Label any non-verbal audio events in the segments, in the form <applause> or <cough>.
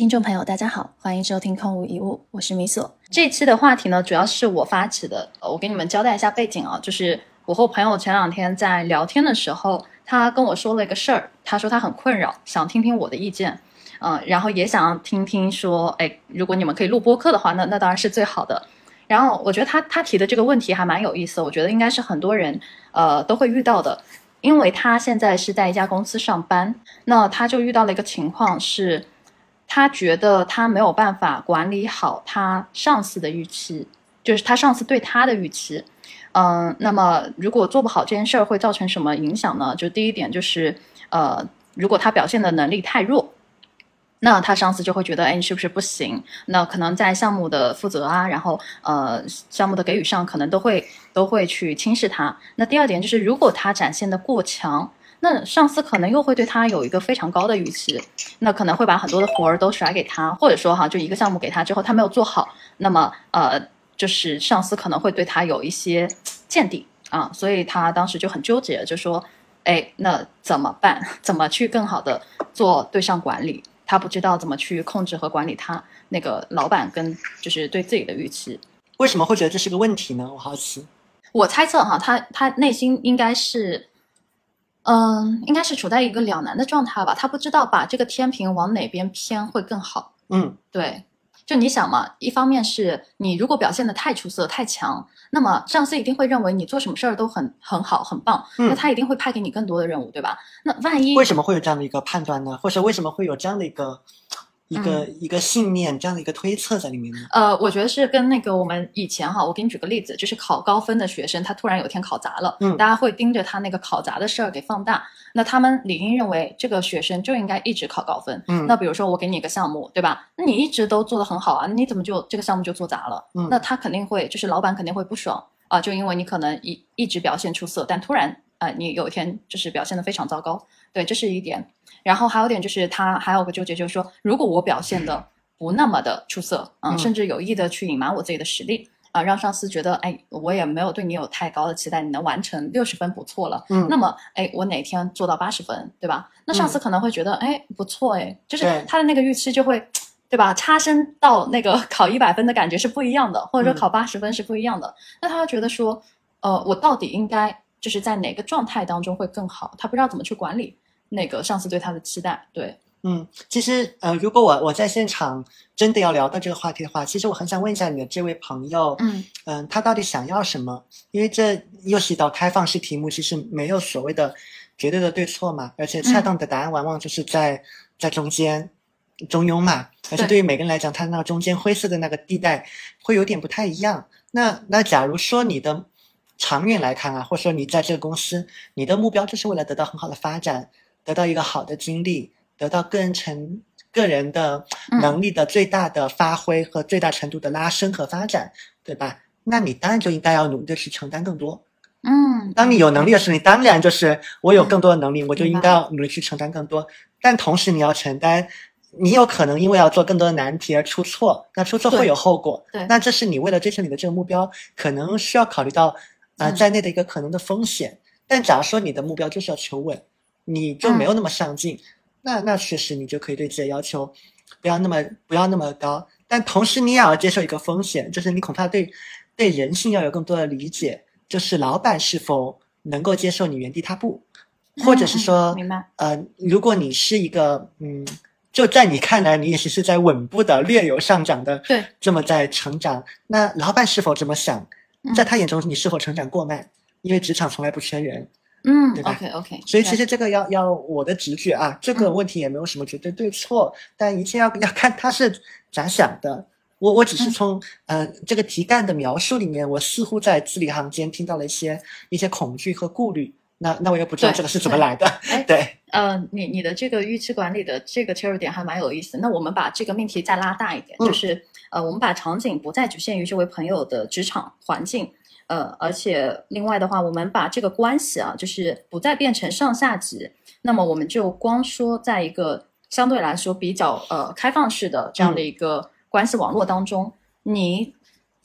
听众朋友，大家好，欢迎收听空无一物，我是米索。这期的话题呢，主要是我发起的。我给你们交代一下背景啊，就是我和我朋友前两天在聊天的时候，他跟我说了一个事儿，他说他很困扰，想听听我的意见，嗯，然后也想听听说，哎，如果你们可以录播客的话，那那当然是最好的。然后我觉得他他提的这个问题还蛮有意思，我觉得应该是很多人呃都会遇到的，因为他现在是在一家公司上班，那他就遇到了一个情况是。他觉得他没有办法管理好他上司的预期，就是他上司对他的预期。嗯，那么如果做不好这件事儿，会造成什么影响呢？就第一点就是，呃，如果他表现的能力太弱，那他上司就会觉得，哎，你是不是不行？那可能在项目的负责啊，然后呃，项目的给予上，可能都会都会去轻视他。那第二点就是，如果他展现的过强。那上司可能又会对他有一个非常高的预期，那可能会把很多的活儿都甩给他，或者说哈，就一个项目给他之后，他没有做好，那么呃，就是上司可能会对他有一些见地啊，所以他当时就很纠结，就说，哎，那怎么办？怎么去更好的做对上管理？他不知道怎么去控制和管理他那个老板跟就是对自己的预期。为什么会觉得这是个问题呢？我好奇。我猜测哈，他他内心应该是。嗯，应该是处在一个两难的状态吧。他不知道把这个天平往哪边偏会更好。嗯，对。就你想嘛，一方面是你如果表现的太出色、太强，那么上司一定会认为你做什么事儿都很很好、很棒，那他一定会派给你更多的任务，对吧？那万一为什么会有这样的一个判断呢？或者为什么会有这样的一个？一个一个信念这样的一个推测在里面呢？呃，我觉得是跟那个我们以前哈，我给你举个例子，就是考高分的学生，他突然有一天考砸了，嗯，大家会盯着他那个考砸的事儿给放大，那他们理应认为这个学生就应该一直考高分，嗯，那比如说我给你一个项目，对吧？那你一直都做得很好啊，你怎么就这个项目就做砸了？嗯，那他肯定会，就是老板肯定会不爽啊，就因为你可能一一直表现出色，但突然啊，你有一天就是表现得非常糟糕，对，这是一点。然后还有点就是他还有个纠结，就是说如果我表现的。不那么的出色，嗯，甚至有意的去隐瞒我自己的实力啊，让上司觉得，哎，我也没有对你有太高的期待，你能完成六十分不错了，嗯，那么，哎，我哪天做到八十分，对吧？那上司可能会觉得，哎，不错，哎，就是他的那个预期就会，对吧？差生到那个 <laughs> 考一百分的感觉是不一样的，或者说考八十分是不一样的。那他觉得说，呃，我到底应该就是在哪个状态当中会更好？他不知道怎么去管理那个上司对他的期待，对。嗯，其实呃，如果我我在现场真的要聊到这个话题的话，其实我很想问一下你的这位朋友，嗯嗯，他到底想要什么？因为这又是一道开放式题目，其实没有所谓的绝对的对错嘛，而且恰当的答案往往就是在在中间中庸嘛。而且对于每个人来讲，他那中间灰色的那个地带会有点不太一样。那那假如说你的长远来看啊，或者说你在这个公司，你的目标就是为了得到很好的发展，得到一个好的经历。得到个人成个人的能力的最大的发挥和最大程度的拉伸和发展，对吧？那你当然就应该要努力的去承担更多。嗯，当你有能力的时候，你当然就是我有更多的能力，我就应该要努力去承担更多。但同时你要承担，你有可能因为要做更多的难题而出错，那出错会有后果。对，那这是你为了追求你的这个目标，可能需要考虑到啊在内的一个可能的风险。但假如说你的目标就是要求稳，你就没有那么上进。那那确实，你就可以对自己的要求不要那么不要那么高，但同时你也要接受一个风险，就是你恐怕对对人性要有更多的理解，就是老板是否能够接受你原地踏步，或者是说，明白？呃，如果你是一个嗯，就在你看来你也是在稳步的略有上涨的，对，这么在成长，那老板是否这么想？在他眼中你是否成长过慢？因为职场从来不缺人。嗯对，OK OK，所以其实这个要要我的直觉啊，这个问题也没有什么绝对对错，但一切要要看他是咋想的。我我只是从呃这个题干的描述里面，我似乎在字里行间听到了一些一些恐惧和顾虑。那那我也不知道这个是怎么来的。对，呃，你你的这个预期管理的这个切入点还蛮有意思。那我们把这个命题再拉大一点，就是呃，我们把场景不再局限于这位朋友的职场环境。呃，而且另外的话，我们把这个关系啊，就是不再变成上下级，那么我们就光说在一个相对来说比较呃开放式的这样的一个关系网络当中，你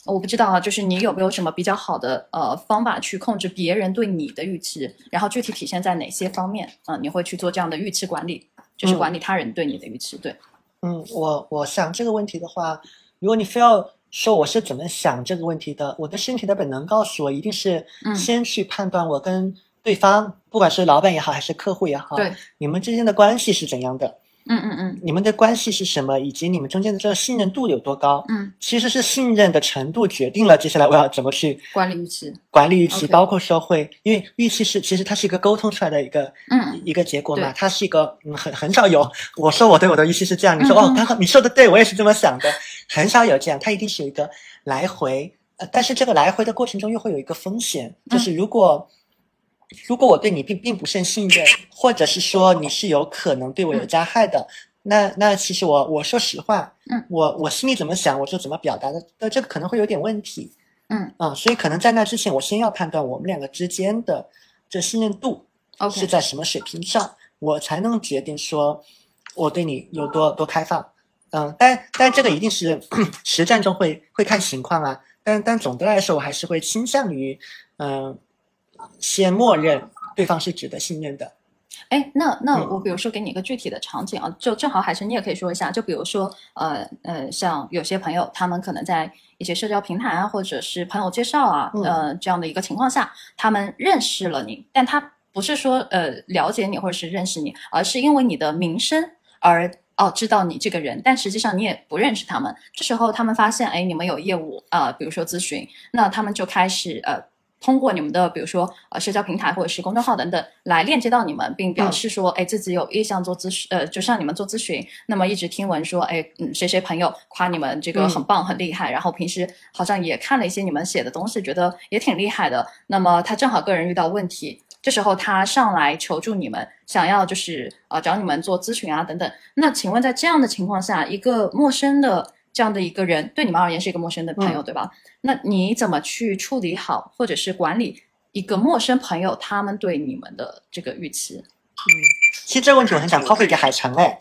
我不知道啊，就是你有没有什么比较好的呃方法去控制别人对你的预期，然后具体体现在哪些方面啊？你会去做这样的预期管理，就是管理他人对你的预期，对。嗯，我我想这个问题的话，如果你非要说我是怎么想这个问题的，我的身体的本能告诉我，一定是先去判断我跟对方，不管是老板也好，还是客户也好，对，你们之间的关系是怎样的。嗯嗯嗯，你们的关系是什么？以及你们中间的这个信任度有多高？嗯，其实是信任的程度决定了接下来我要怎么去管理预期。管理预期，包括说会，因为预期是其实它是一个沟通出来的一个嗯一个结果嘛，它是一个嗯很很少有我说我对我的预期是这样，你说哦，他你说的对我也是这么想的，<laughs> 很少有这样，它一定是有一个来回，呃，但是这个来回的过程中又会有一个风险，就是如果。如果我对你并并不甚信任，或者是说你是有可能对我有加害的，那那其实我我说实话，嗯，我我心里怎么想，我就怎么表达的，那这个可能会有点问题，嗯。啊，所以可能在那之前，我先要判断我们两个之间的这信任度是在什么水平上，我才能决定说我对你有多多开放，嗯，但但这个一定是 <coughs> 实战中会会看情况啊，但但总的来说，我还是会倾向于嗯。先默认对方是值得信任的。哎，那那我比如说给你一个具体的场景啊，就正好海生你也可以说一下，就比如说呃呃，像有些朋友他们可能在一些社交平台啊，或者是朋友介绍啊，呃这样的一个情况下，他们认识了你，但他不是说呃了解你或者是认识你，而是因为你的名声而哦知道你这个人，但实际上你也不认识他们。这时候他们发现哎你们有业务啊，比如说咨询，那他们就开始呃。通过你们的，比如说呃社交平台或者是公众号等等，来链接到你们，并表示说，哎，自己有意向做咨询，呃，就向你们做咨询。那么一直听闻说，哎，嗯，谁谁朋友夸你们这个很棒很厉害，然后平时好像也看了一些你们写的东西，觉得也挺厉害的。那么他正好个人遇到问题，这时候他上来求助你们，想要就是呃找你们做咨询啊等等。那请问在这样的情况下，一个陌生的。这样的一个人对你们而言是一个陌生的朋友，对吧？那你怎么去处理好，或者是管理一个陌生朋友他们对你们的这个预期？嗯，其实这个问题我很想抛回给海城哎，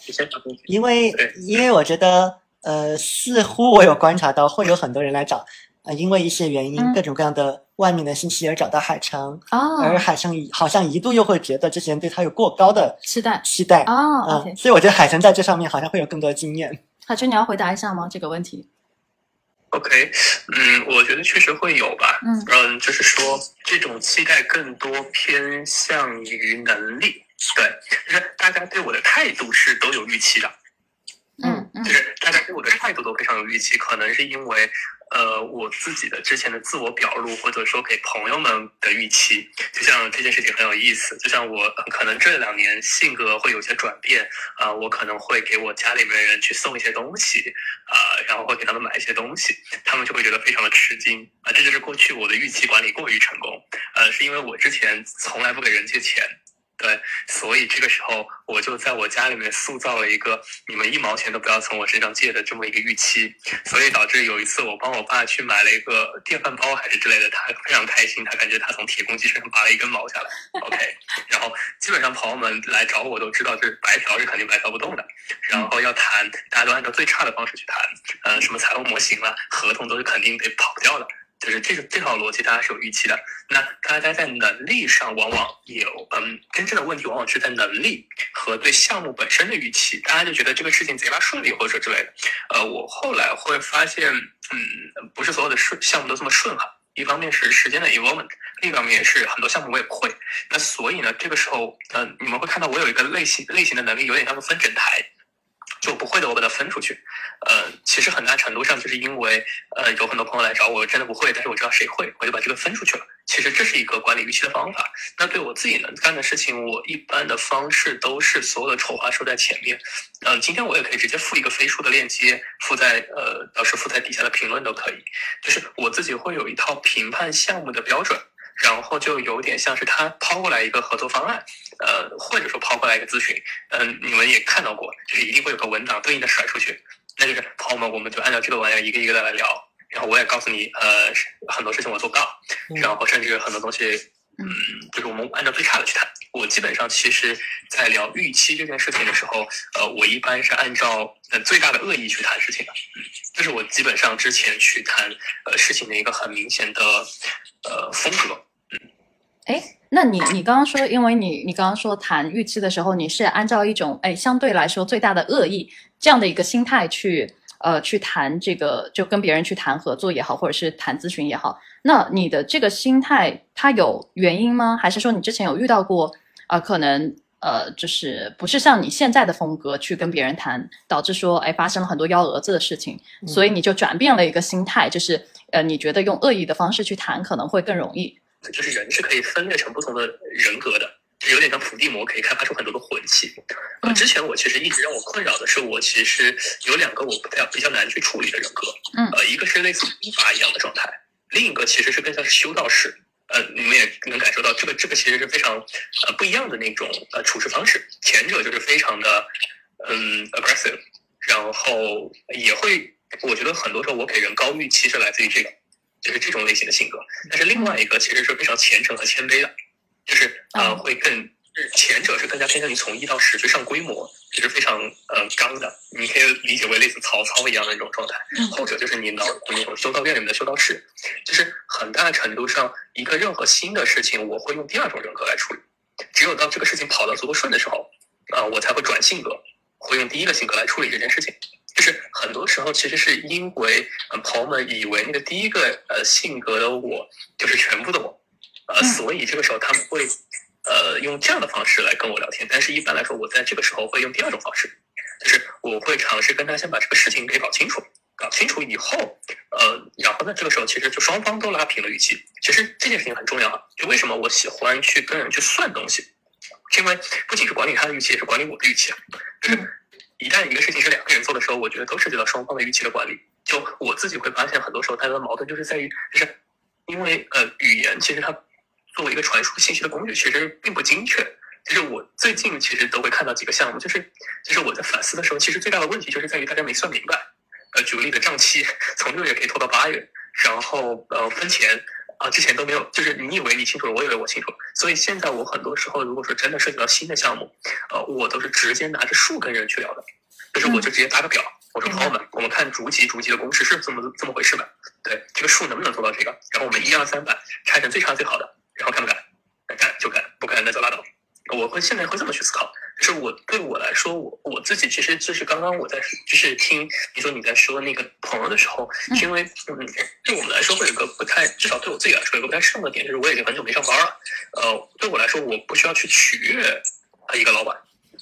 因为因为我觉得呃，似乎我有观察到会有很多人来找，呃，因为一些原因，各种各样的外面的信息而找到海城，而海城好像一度又会觉得这些人对他有过高的期待期待啊，嗯，所以我觉得海城在这上面好像会有更多的经验。海军，你要回答一下吗？这个问题？OK，嗯，我觉得确实会有吧。嗯嗯，就是说这种期待更多偏向于能力，对，就是大家对我的态度是都有预期的。嗯嗯，就是大家对我的态度都非常有预期，可能是因为。呃，我自己的之前的自我表露，或者说给朋友们的预期，就像这件事情很有意思。就像我可能这两年性格会有些转变，啊，我可能会给我家里面的人去送一些东西，啊，然后会给他们买一些东西，他们就会觉得非常的吃惊，啊，这就是过去我的预期管理过于成功，呃，是因为我之前从来不给人借钱。对，所以这个时候我就在我家里面塑造了一个你们一毛钱都不要从我身上借的这么一个预期，所以导致有一次我帮我爸去买了一个电饭煲还是之类的，他非常开心，他感觉他从铁公鸡身上拔了一根毛下来。OK，<laughs> 然后基本上朋友们来找我都知道，就是白嫖是肯定白嫖不动的，然后要谈，大家都按照最差的方式去谈，呃，什么财务模型了，合同都是肯定得跑掉的。就是这个这套逻辑，大家是有预期的。那大家在能力上，往往有嗯，真正的问题往往是在能力和对项目本身的预期。大家就觉得这个事情贼拉顺利，或者之类的。呃，我后来会发现，嗯，不是所有的顺项目都这么顺哈。一方面是时间的 involvement，另一方面也是很多项目我也不会。那所以呢，这个时候，嗯，你们会看到我有一个类型类型的能力，有点像分诊台。就不会的，我把它分出去。呃，其实很大程度上就是因为，呃，有很多朋友来找我，真的不会，但是我知道谁会，我就把这个分出去了。其实这是一个管理预期的方法。那对我自己能干的事情，我一般的方式都是所有的丑话说在前面。呃，今天我也可以直接附一个飞书的链接，附在呃，到时附在底下的评论都可以。就是我自己会有一套评判项目的标准。然后就有点像是他抛过来一个合作方案，呃，或者说抛过来一个咨询，嗯，你们也看到过，就是一定会有个文档对应的甩出去，那就是朋友们，我们就按照这个玩意儿一个一个的来聊，然后我也告诉你，呃，很多事情我做不到，然后甚至很多东西，嗯，就是我们按照最差的去谈。我基本上其实，在聊预期这件事情的时候，呃，我一般是按照呃最大的恶意去谈事情的，嗯，这是我基本上之前去谈呃事情的一个很明显的。呃，风格，嗯哎，那你你刚刚说，因为你你刚刚说谈预期的时候，你是按照一种哎相对来说最大的恶意这样的一个心态去呃去谈这个，就跟别人去谈合作也好，或者是谈咨询也好，那你的这个心态它有原因吗？还是说你之前有遇到过啊？可能呃就是不是像你现在的风格去跟别人谈，导致说哎发生了很多幺蛾子的事情，所以你就转变了一个心态，就是呃你觉得用恶意的方式去谈可能会更容易。就是人是可以分裂成不同的人格的，就有点像伏地魔，可以开发出很多的魂器。呃，之前我其实一直让我困扰的是，我其实有两个我不太比较难去处理的人格。嗯，呃，一个是类似兵法一样的状态，另一个其实是更像是修道士。呃，你们也能感受到，这个这个其实是非常呃不一样的那种呃处事方式。前者就是非常的嗯 aggressive，然后也会，我觉得很多时候我给人高预期是来自于这个。就是这种类型的性格，但是另外一个其实是非常虔诚和谦卑的，就是呃会更，前者是更加偏向于从一到十去上规模，就是非常呃刚的，你可以理解为类似曹操一样的那种状态。后者就是你脑那种修道院里面的修道士，就是很大程度上一个任何新的事情，我会用第二种人格来处理，只有当这个事情跑得足够顺的时候，啊我才会转性格，会用第一个性格来处理这件事情。就是很多时候，其实是因为朋友们以为那个第一个呃性格的我就是全部的我，呃，所以这个时候他们会呃用这样的方式来跟我聊天。但是一般来说，我在这个时候会用第二种方式，就是我会尝试跟他先把这个事情给搞清楚，搞清楚以后，呃，然后呢，这个时候其实就双方都拉平了预期。其实这件事情很重要啊，就为什么我喜欢去跟人去算东西，是因为不仅是管理他的预期，也是管理我的预期啊，就是。一旦一个事情是两个人做的时候，我觉得都涉及到双方的预期的管理。就我自己会发现，很多时候大家的矛盾就是在于，就是因为呃，语言其实它作为一个传输信息的工具，其实并不精确。就是我最近其实都会看到几个项目，就是就是我在反思的时候，其实最大的问题就是在于大家没算明白。呃，举个例子，账期从六月可以拖到八月，然后呃分钱。啊，之前都没有，就是你以为你清楚了，我以为我清楚了，所以现在我很多时候，如果说真的涉及到新的项目，呃，我都是直接拿着数跟人去聊的，就是我就直接打个表，我说朋友们，我们看逐级逐级的公式是这么这么回事吧？对，这个数能不能做到这个？然后我们一二三版拆成最差最好的，然后干不干？干就干，不干那就拉倒。我会现在会这么去思考。就是我对我来说，我我自己其实就是刚刚我在就是听你说你在说那个朋友的时候，是因为嗯，对我们来说会有个不太，至少对我自己来说有个不太适用的点，就是我已经很久没上班了。呃，对我来说，我不需要去取悦一个老板。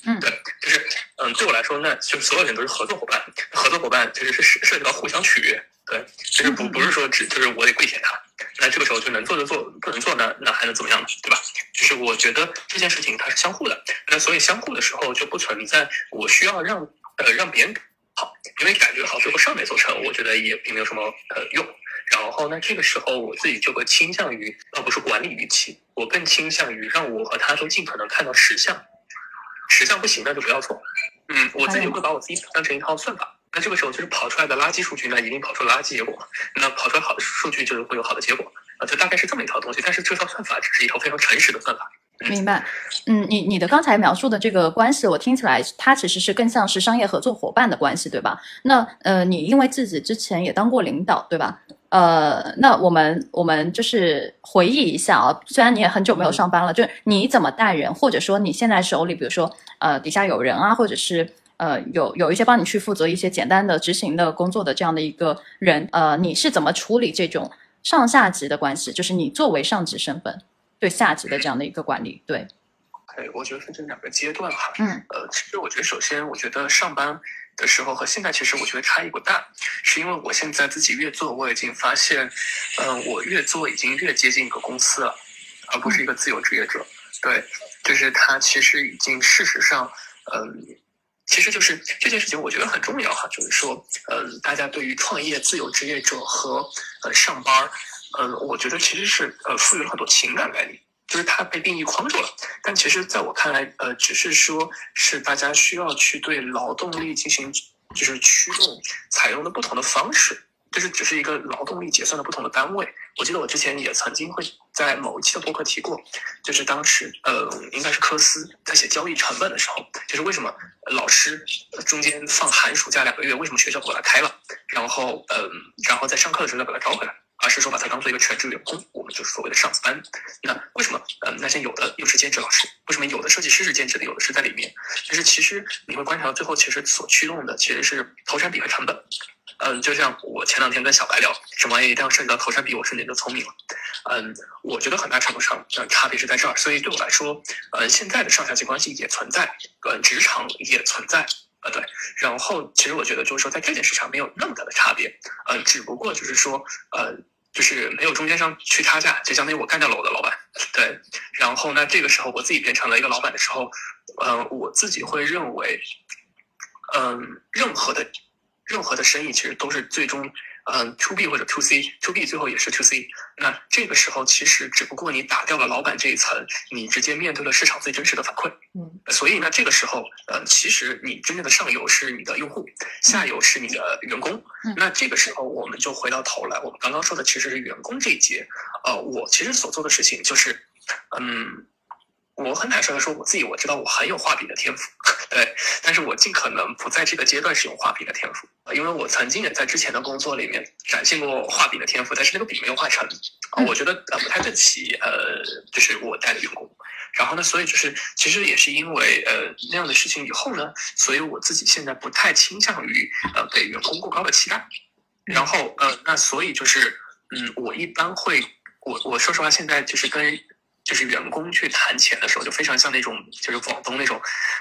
嗯，对，就是嗯，对我来说，那就所有人都是合作伙伴。合作伙伴其实是涉涉及到互相取悦。对，就是不不是说只就是我得跪舔他。那这个时候就能做就做，不能做呢，那还能怎么样呢？对吧？就是我觉得这件事情它是相互的，那所以相互的时候就不存在我需要让呃让别人好，因为感觉好最后上面做成，我觉得也并没有什么呃用。然后那，这个时候我自己就会倾向于，而不是管理预期，我更倾向于让我和他都尽可能看到实相，实相不行那就不要做。嗯，我自己会把我自己当成一套算法。那这个时候就是跑出来的垃圾数据，那一定跑出垃圾结果。那跑出来好的数据，就是会有好的结果啊，就大概是这么一套东西。但是这套算法只是一套非常诚实的算法。明白。嗯，你你的刚才描述的这个关系，我听起来它其实是更像是商业合作伙伴的关系，对吧？那呃，你因为自己之前也当过领导，对吧？呃，那我们我们就是回忆一下啊，虽然你也很久没有上班了，就是你怎么带人，或者说你现在手里，比如说呃底下有人啊，或者是。呃，有有一些帮你去负责一些简单的执行的工作的这样的一个人，呃，你是怎么处理这种上下级的关系？就是你作为上级身份对下级的这样的一个管理，对。OK，我觉得分成两个阶段哈。嗯。呃，其实我觉得首先，我觉得上班的时候和现在其实我觉得差异不大，是因为我现在自己越做，我已经发现，嗯，我越做已经越接近一个公司了，而不是一个自由职业者。对，就是他其实已经事实上，嗯。其实就是这件事情，我觉得很重要哈，就是说，呃，大家对于创业、自由职业者和呃上班，呃，我觉得其实是呃赋予了很多情感概念，就是它被定义框住了。但其实在我看来，呃，只是说是大家需要去对劳动力进行就是驱动，采用的不同的方式。就是只是一个劳动力结算的不同的单位。我记得我之前也曾经会在某一期的博客提过，就是当时呃，应该是科斯在写交易成本的时候，就是为什么老师中间放寒暑假两个月，为什么学校不把他开了？然后嗯，然后在上课的时候再把他招回来？而是说把它当做一个全职员工，我们就是所谓的上班。那为什么？嗯，那些有的又是兼职老师，为什么有的设计师是兼职的，有的是在里面？就是其实你会观察到最后，其实所驱动的其实是投产比和成本。嗯，就像我前两天跟小白聊，什么玩意一定要涉及到投产比，我瞬间就聪明了。嗯，我觉得很大程度上，嗯，差别是在这儿。所以对我来说，嗯，现在的上下级关系也存在，嗯，职场也存在，呃，对。然后其实我觉得就是说，在这件事上没有那么大的差别，呃，只不过就是说，呃，就是没有中间商去差价，就相当于我干掉了我的老板，对。然后那这个时候我自己变成了一个老板的时候，嗯，我自己会认为，嗯，任何的。任何的生意其实都是最终，嗯，to B 或者 to C，to B 最后也是 to C。那这个时候其实只不过你打掉了老板这一层，你直接面对了市场最真实的反馈。嗯，所以呢，这个时候，呃，其实你真正的上游是你的用户，下游是你的员工。那这个时候我们就回到头来，我们刚刚说的其实是员工这一节。呃，我其实所做的事情就是，嗯。我很坦率的说，我自己我知道我很有画笔的天赋，对，<laughs> 但是我尽可能不在这个阶段使用画笔的天赋，因为我曾经也在之前的工作里面展现过画笔的天赋，但是那个笔没有画成，啊，我觉得呃不太对起，呃，就是我带的员工，然后呢，所以就是其实也是因为呃那样的事情以后呢，所以我自己现在不太倾向于呃给员工过高的期待，然后呃那所以就是嗯我一般会我我说实话现在就是跟。就是员工去谈钱的时候，就非常像那种，就是广东那种，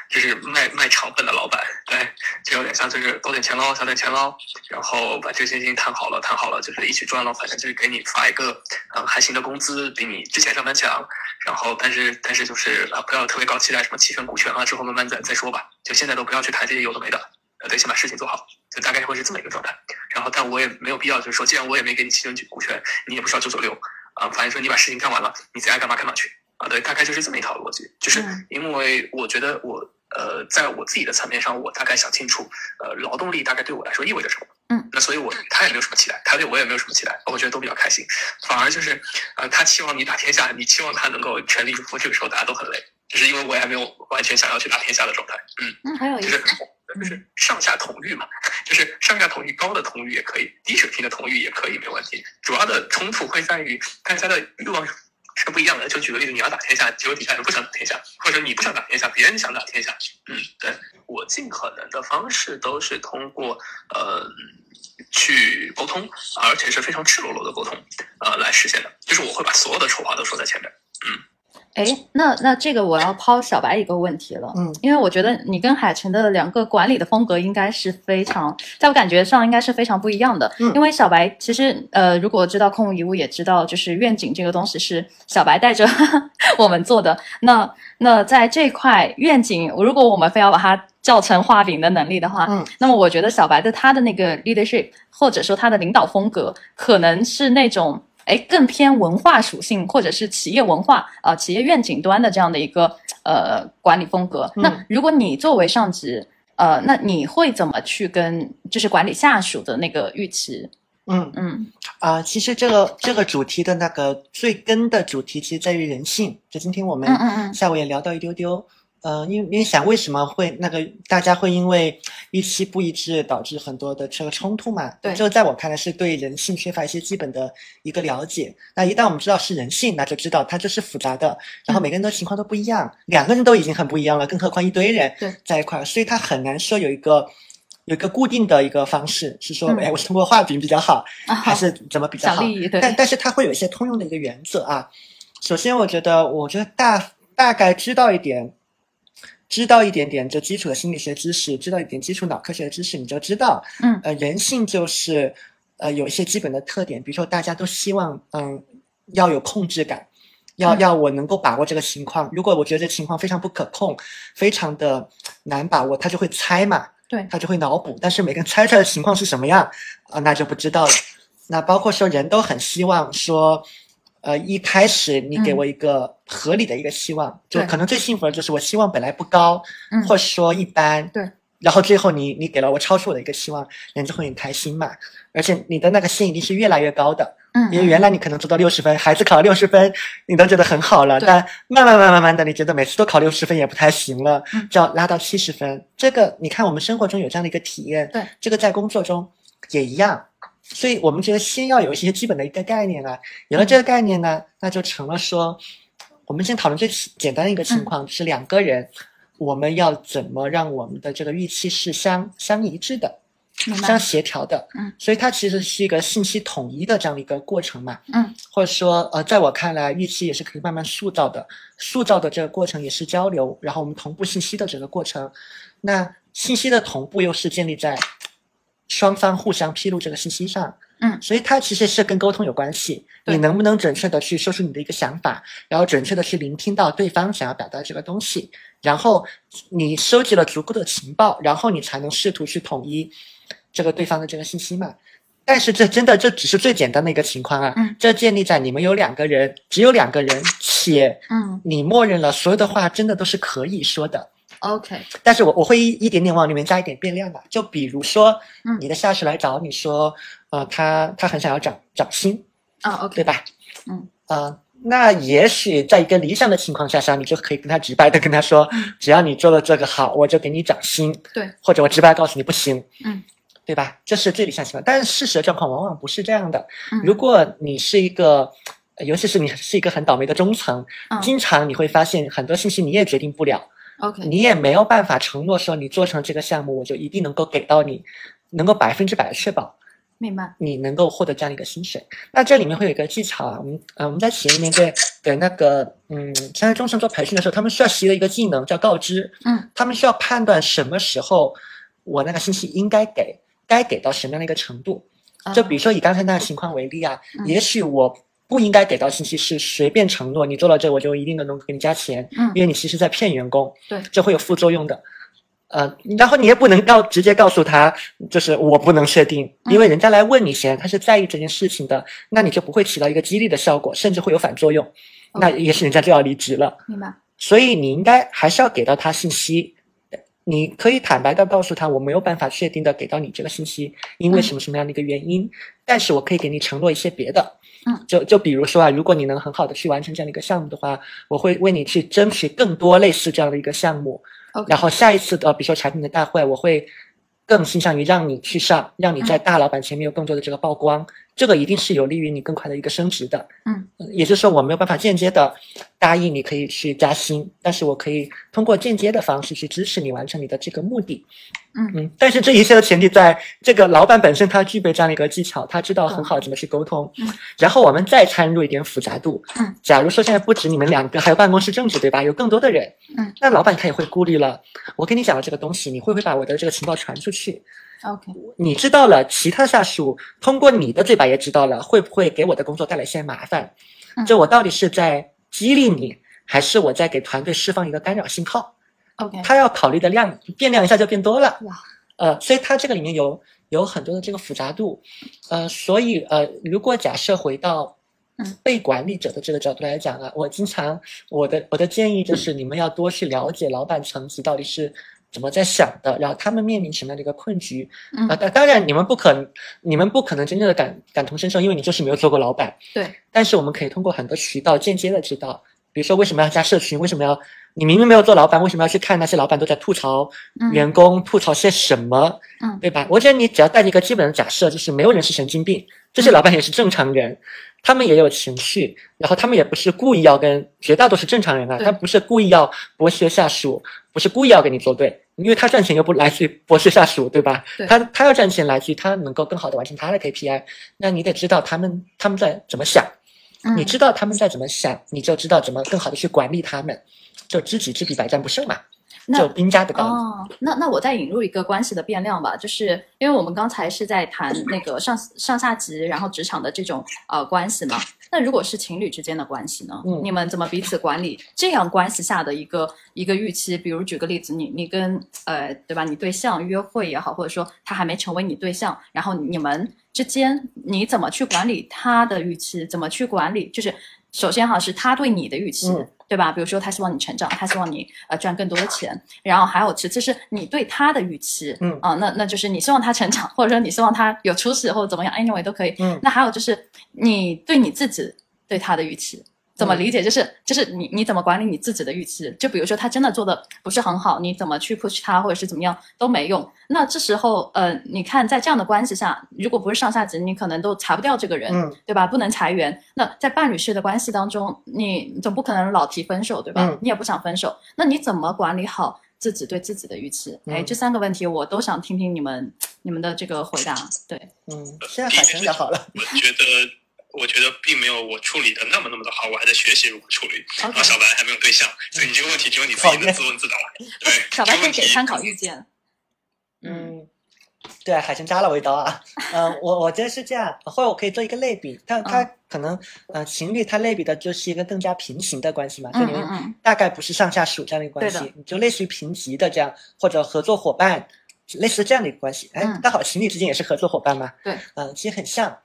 就是卖卖肠粉的老板，对，就有点像，就是多点钱捞，少点钱捞，然后把这些事情谈好了，谈好了，就是一起赚了，反正就是给你发一个，嗯，还行的工资，比你之前上班强，然后，但是，但是就是啊，不要特别高期待，什么期权、股权啊，之后慢慢再再说吧，就现在都不要去谈这些有的没的，呃，得先把事情做好，就大概会是这么一个状态。然后，但我也没有必要，就是说，既然我也没给你期权、股权，你也不需要九九六。啊，反正说你把事情干完了，你最爱干嘛干嘛去啊？对，大概就是这么一套逻辑。就是因为我觉得我呃，在我自己的层面上，我大概想清楚，呃，劳动力大概对我来说意味着什么。嗯，那所以我他也没有什么期待，他对我也没有什么期待，我觉得都比较开心。反而就是呃，他期望你打天下，你期望他能够全力以赴，这个时候大家都很累，就是因为我也还没有完全想要去打天下的状态。嗯，那还有就是。就是上下同欲嘛，就是上下同欲高的同欲也可以，低水平的同欲也可以，没问题。主要的冲突会在于大家的欲望是不一样的。就举个例子，你要打天下，结果底下人不想打天下，或者你不想打天下，别人想打天下。嗯，对我尽可能的方式都是通过呃去沟通，而且是非常赤裸裸的沟通，呃来实现的。就是我会把所有的丑话都说在前面。嗯。哎，那那这个我要抛小白一个问题了，嗯，因为我觉得你跟海晨的两个管理的风格应该是非常，在我感觉上应该是非常不一样的。嗯，因为小白其实呃，如果知道空无一物，也知道就是愿景这个东西是小白带着 <laughs> 我们做的。那那在这块愿景，如果我们非要把它叫成画饼的能力的话，嗯，那么我觉得小白的他的那个 leadership 或者说他的领导风格，可能是那种。哎，更偏文化属性，或者是企业文化啊，企业愿景端的这样的一个呃管理风格。那如果你作为上级，呃，那你会怎么去跟就是管理下属的那个预期？嗯嗯啊，其实这个这个主题的那个最根的主题，其实在于人性。就今天我们下午也聊到一丢丢。呃，因为因为想为什么会那个大家会因为预期不一致导致很多的这个冲突嘛？对，这个在我看来是对人性缺乏一些基本的一个了解。那一旦我们知道是人性，那就知道它就是复杂的，然后每个人的情况都不一样，两个人都已经很不一样了，更何况一堆人在一块儿，所以它很难说有一个有一个固定的一个方式，是说哎，我是通过画饼比较好，<laughs> 还是怎么比较好？但但是它会有一些通用的一个原则啊。首先，我觉得我觉得大大概知道一点。知道一点点这基础的心理学知识，知道一点基础脑科学的知识，你就知道，嗯，呃，人性就是，呃，有一些基本的特点，比如说大家都希望，嗯，要有控制感，要要我能够把握这个情况。如果我觉得这情况非常不可控，非常的难把握，他就会猜嘛，对，他就会脑补。但是每个人猜出来的情况是什么样啊，那就不知道了。那包括说人都很希望说。呃，一开始你给我一个合理的一个希望，就可能最幸福的就是我希望本来不高，嗯或者说一般，对。然后最后你你给了我超出我的一个希望，人就会很开心嘛。而且你的那个吸引力是越来越高的，嗯。因为原来你可能做到六十分，孩子考了六十分，你都觉得很好了，但慢慢慢慢慢的，你觉得每次都考六十分也不太行了，就要拉到七十分。这个你看我们生活中有这样的一个体验，对。这个在工作中也一样。所以我们觉得先要有一些基本的一个概念啊，有了这个概念呢，那就成了说，我们先讨论最简单的一个情况，就是两个人，我们要怎么让我们的这个预期是相相一致的。相协调的，嗯，所以它其实是一个信息统一的这样的一个过程嘛，嗯，或者说，呃，在我看来，预期也是可以慢慢塑造的，塑造的这个过程也是交流，然后我们同步信息的整个过程，那信息的同步又是建立在双方互相披露这个信息上，嗯，所以它其实是跟沟通有关系，你能不能准确的去说出你的一个想法，然后准确的去聆听到对方想要表达这个东西，然后你收集了足够的情报，然后你才能试图去统一。这个对方的这个信息嘛，但是这真的这只是最简单的一个情况啊。嗯，这建立在你们有两个人，只有两个人，且嗯，你默认了所有的话真的都是可以说的。OK，但是我我会一一点点往里面加一点变量的，就比如说，嗯，你的下属来找你说，呃，他他很想要涨涨薪啊，OK，对吧？嗯，呃，那也许在一个理想的情况下上，你就可以跟他直白的跟他说，只要你做了这个好，我就给你涨薪。对，或者我直白告诉你不行。嗯。对吧？这是最理想情况，但是事实的状况往往不是这样的。嗯，如果你是一个，尤其是你是一个很倒霉的中层，嗯，经常你会发现很多信息你也决定不了。OK，你也没有办法承诺说你做成这个项目，我就一定能够给到你，能够百分之百的确保。明白。你能够获得这样的一个薪水。那这里面会有一个技巧啊，我们呃我们在企业里面给给那个嗯，相当于中层做培训的时候，他们需要习的一个技能叫告知。嗯，他们需要判断什么时候我那个信息应该给。该给到什么样的一个程度？就比如说以刚才那个情况为例啊，也许我不应该给到信息是随便承诺你做到这我就一定能给你加钱，嗯，因为你其实在骗员工，对，这会有副作用的。呃，然后你也不能告直接告诉他，就是我不能确定，因为人家来问你先，他是在意这件事情的，那你就不会起到一个激励的效果，甚至会有反作用，那也许人家就要离职了。明白。所以你应该还是要给到他信息。你可以坦白的告诉他，我没有办法确定的给到你这个信息，因为什么什么样的一个原因，但是我可以给你承诺一些别的，嗯，就就比如说啊，如果你能很好的去完成这样的一个项目的话，我会为你去争取更多类似这样的一个项目，然后下一次的比如说产品的大会，我会更倾向于让你去上，让你在大老板前面有更多的这个曝光。这个一定是有利于你更快的一个升职的，嗯，也就是说我没有办法间接的答应你可以去加薪，但是我可以通过间接的方式去支持你完成你的这个目的，嗯。嗯，但是这一切的前提在这个老板本身他具备这样的一个技巧，他知道很好怎么去沟通，嗯，然后我们再掺入一点复杂度，嗯，假如说现在不止你们两个，还有办公室政治对吧？有更多的人，嗯，那老板他也会顾虑了，我跟你讲了这个东西，你会不会把我的这个情报传出去？OK，你知道了，其他下属通过你的嘴巴也知道了，会不会给我的工作带来一些麻烦？这我到底是在激励你，还是我在给团队释放一个干扰信号？OK，他要考虑的量变量一下就变多了。哇，呃，所以它这个里面有有很多的这个复杂度，呃，所以呃，如果假设回到嗯被管理者的这个角度来讲啊，我经常我的我的建议就是你们要多去了解老板层级到底是。怎么在想的？然后他们面临什么样的一个困局？啊，当当然你们不可能，你们不可能真正的感感同身受，因为你就是没有做过老板。对。但是我们可以通过很多渠道间接的知道，比如说为什么要加社群？为什么要你明明没有做老板，为什么要去看那些老板都在吐槽员工，吐槽些什么？嗯，对吧？我觉得你只要带着一个基本的假设，就是没有人是神经病，这些老板也是正常人，他们也有情绪，然后他们也不是故意要跟绝大多数正常人啊，他不是故意要剥削下属，不是故意要跟你作对。因为他赚钱又不来自于剥削下属，对吧？他他要赚钱来自于他能够更好的完成他的 KPI。那你得知道他们他们在怎么想，你知道他们在怎么想，你就知道怎么更好的去管理他们。就知己知彼，百战不胜嘛。就兵家的道理。哦，那那我再引入一个关系的变量吧，就是因为我们刚才是在谈那个上上下级，然后职场的这种呃关系嘛。那如果是情侣之间的关系呢？嗯，你们怎么彼此管理这样关系下的一个一个预期？比如举个例子，你你跟呃对吧，你对象约会也好，或者说他还没成为你对象，然后你们之间你怎么去管理他的预期？怎么去管理？就是首先哈是他对你的预期。对吧？比如说，他希望你成长，他希望你呃赚更多的钱，然后还有其次是你对他的预期，嗯啊，那那就是你希望他成长，或者说你希望他有出息或者怎么样，anyway 都可以。嗯，那还有就是你对你自己对他的预期，怎么理解？就是就是你你怎么管理你自己的预期？就比如说他真的做的不是很好，你怎么去 push 他，或者是怎么样都没用。那这时候，呃，你看在这样的关系下，如果不是上下级，你可能都裁不掉这个人，对吧？不能裁员。那在伴侣式的关系当中，你总不可能老提分手，对吧？你也不想分手，那你怎么管理好自己对自己的预期？哎，这三个问题我都想听听你们你们的这个回答。对，嗯，现在海参讲好了，我觉得。我觉得并没有我处理的那么那么的好，我还在学习如何处理。然后小白还没有对象，所以你这个问题只有你自己能自问自答。<laughs> 对，小白可以给参考意见。嗯，对，海参扎了我一刀啊。嗯，我我觉得是这样，或者我可以做一个类比，但它可能呃情侣它类比的就是一个更加平行的关系嘛，就你们大概不是上下属这样的一个关系，就类似于平级的这样，或者合作伙伴，类似这样的一个关系。哎，刚好情侣之间也是合作伙伴嘛。对，嗯，其实很像。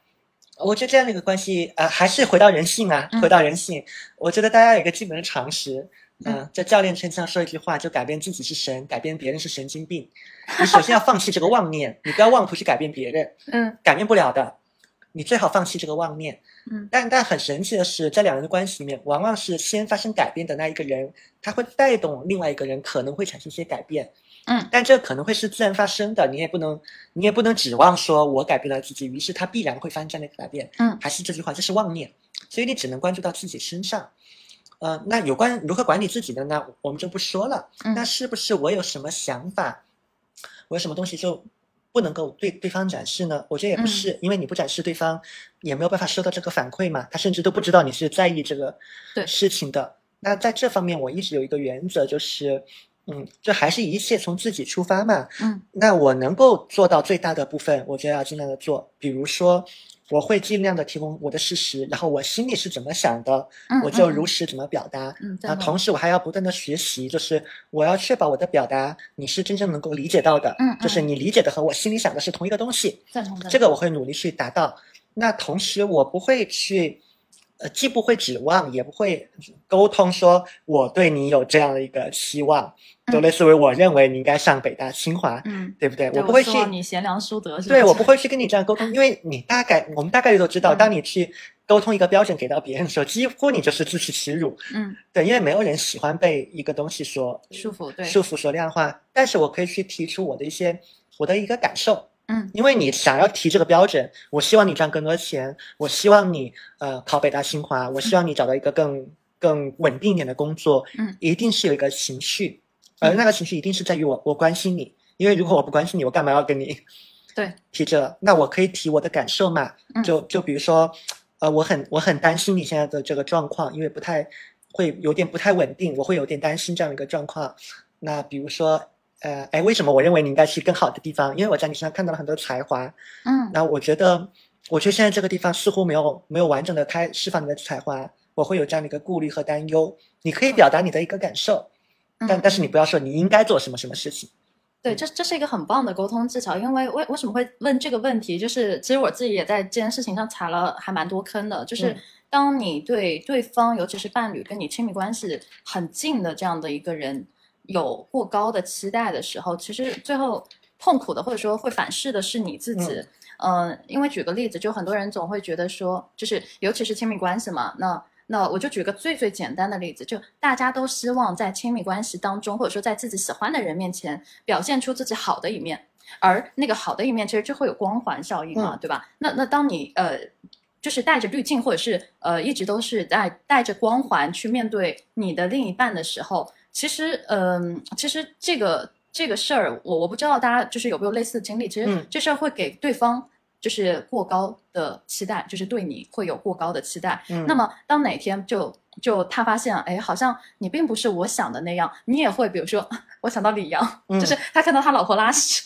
我觉得这样的一个关系，呃，还是回到人性啊，回到人性。我觉得大家有一个基本的常识，嗯，在教练身上说一句话，就改变自己是神，改变别人是神经病。你首先要放弃这个妄念，你不要妄图去改变别人，<laughs> 嗯，改变不了的。你最好放弃这个妄念，嗯。但但很神奇的是，在两人的关系里面，往往是先发生改变的那一个人，他会带动另外一个人，可能会产生一些改变。嗯，但这可能会是自然发生的，你也不能，你也不能指望说我改变了自己，于是他必然会发生这样的改变。嗯，还是这句话，这是妄念，所以你只能关注到自己身上。呃，那有关如何管理自己的呢？我们就不说了。嗯，那是不是我有什么想法，我有什么东西就不能够对对方展示呢？我觉得也不是，因为你不展示，对方也没有办法收到这个反馈嘛，他甚至都不知道你是在意这个事情的。那在这方面，我一直有一个原则，就是。嗯，这还是一切从自己出发嘛。嗯，那我能够做到最大的部分，我就要尽量的做。比如说，我会尽量的提供我的事实，然后我心里是怎么想的，我就如实怎么表达。嗯，那同时我还要不断的学习，就是我要确保我的表达你是真正能够理解到的。嗯，就是你理解的和我心里想的是同一个东西。赞同的。这个我会努力去达到。那同时我不会去。呃，既不会指望，也不会沟通，说我对你有这样的一个期望，就类似于我认为你应该上北大、清华，嗯，对不对？我不会去你贤良淑德，对我不会去跟你这样沟通，因为你大概我们大概率都知道，当你去沟通一个标准给到别人的时候，几乎你就是自取其辱，嗯，对，因为没有人喜欢被一个东西所束缚，对，束缚所量化。但是我可以去提出我的一些我的一个感受。嗯，因为你想要提这个标准，我希望你赚更多钱，我希望你呃考北大清华，我希望你找到一个更更稳定一点的工作，嗯，一定是有一个情绪，而那个情绪一定是在于我我关心你，因为如果我不关心你，我干嘛要跟你对提这？那我可以提我的感受嘛？就就比如说，呃，我很我很担心你现在的这个状况，因为不太会有点不太稳定，我会有点担心这样一个状况。那比如说。呃，哎，为什么我认为你应该去更好的地方？因为我在你身上看到了很多才华，嗯，那我觉得，我觉得现在这个地方似乎没有没有完整的开释放你的才华，我会有这样的一个顾虑和担忧。你可以表达你的一个感受，但但是你不要说你应该做什么什么事情。对，这这是一个很棒的沟通技巧。因为为为什么会问这个问题？就是其实我自己也在这件事情上踩了还蛮多坑的。就是当你对对方，尤其是伴侣，跟你亲密关系很近的这样的一个人。有过高的期待的时候，其实最后痛苦的或者说会反噬的是你自己。嗯，因为举个例子，就很多人总会觉得说，就是尤其是亲密关系嘛，那那我就举个最最简单的例子，就大家都希望在亲密关系当中，或者说在自己喜欢的人面前表现出自己好的一面，而那个好的一面其实就会有光环效应嘛，对吧？那那当你呃就是带着滤镜，或者是呃一直都是在带着光环去面对你的另一半的时候。其实，嗯，其实这个这个事儿，我我不知道大家就是有没有类似的经历。其实这事儿会给对方就是过高的期待，就是对你会有过高的期待。那么当哪天就就他发现，哎，好像你并不是我想的那样，你也会，比如说，我想到李阳，就是他看到他老婆拉屎，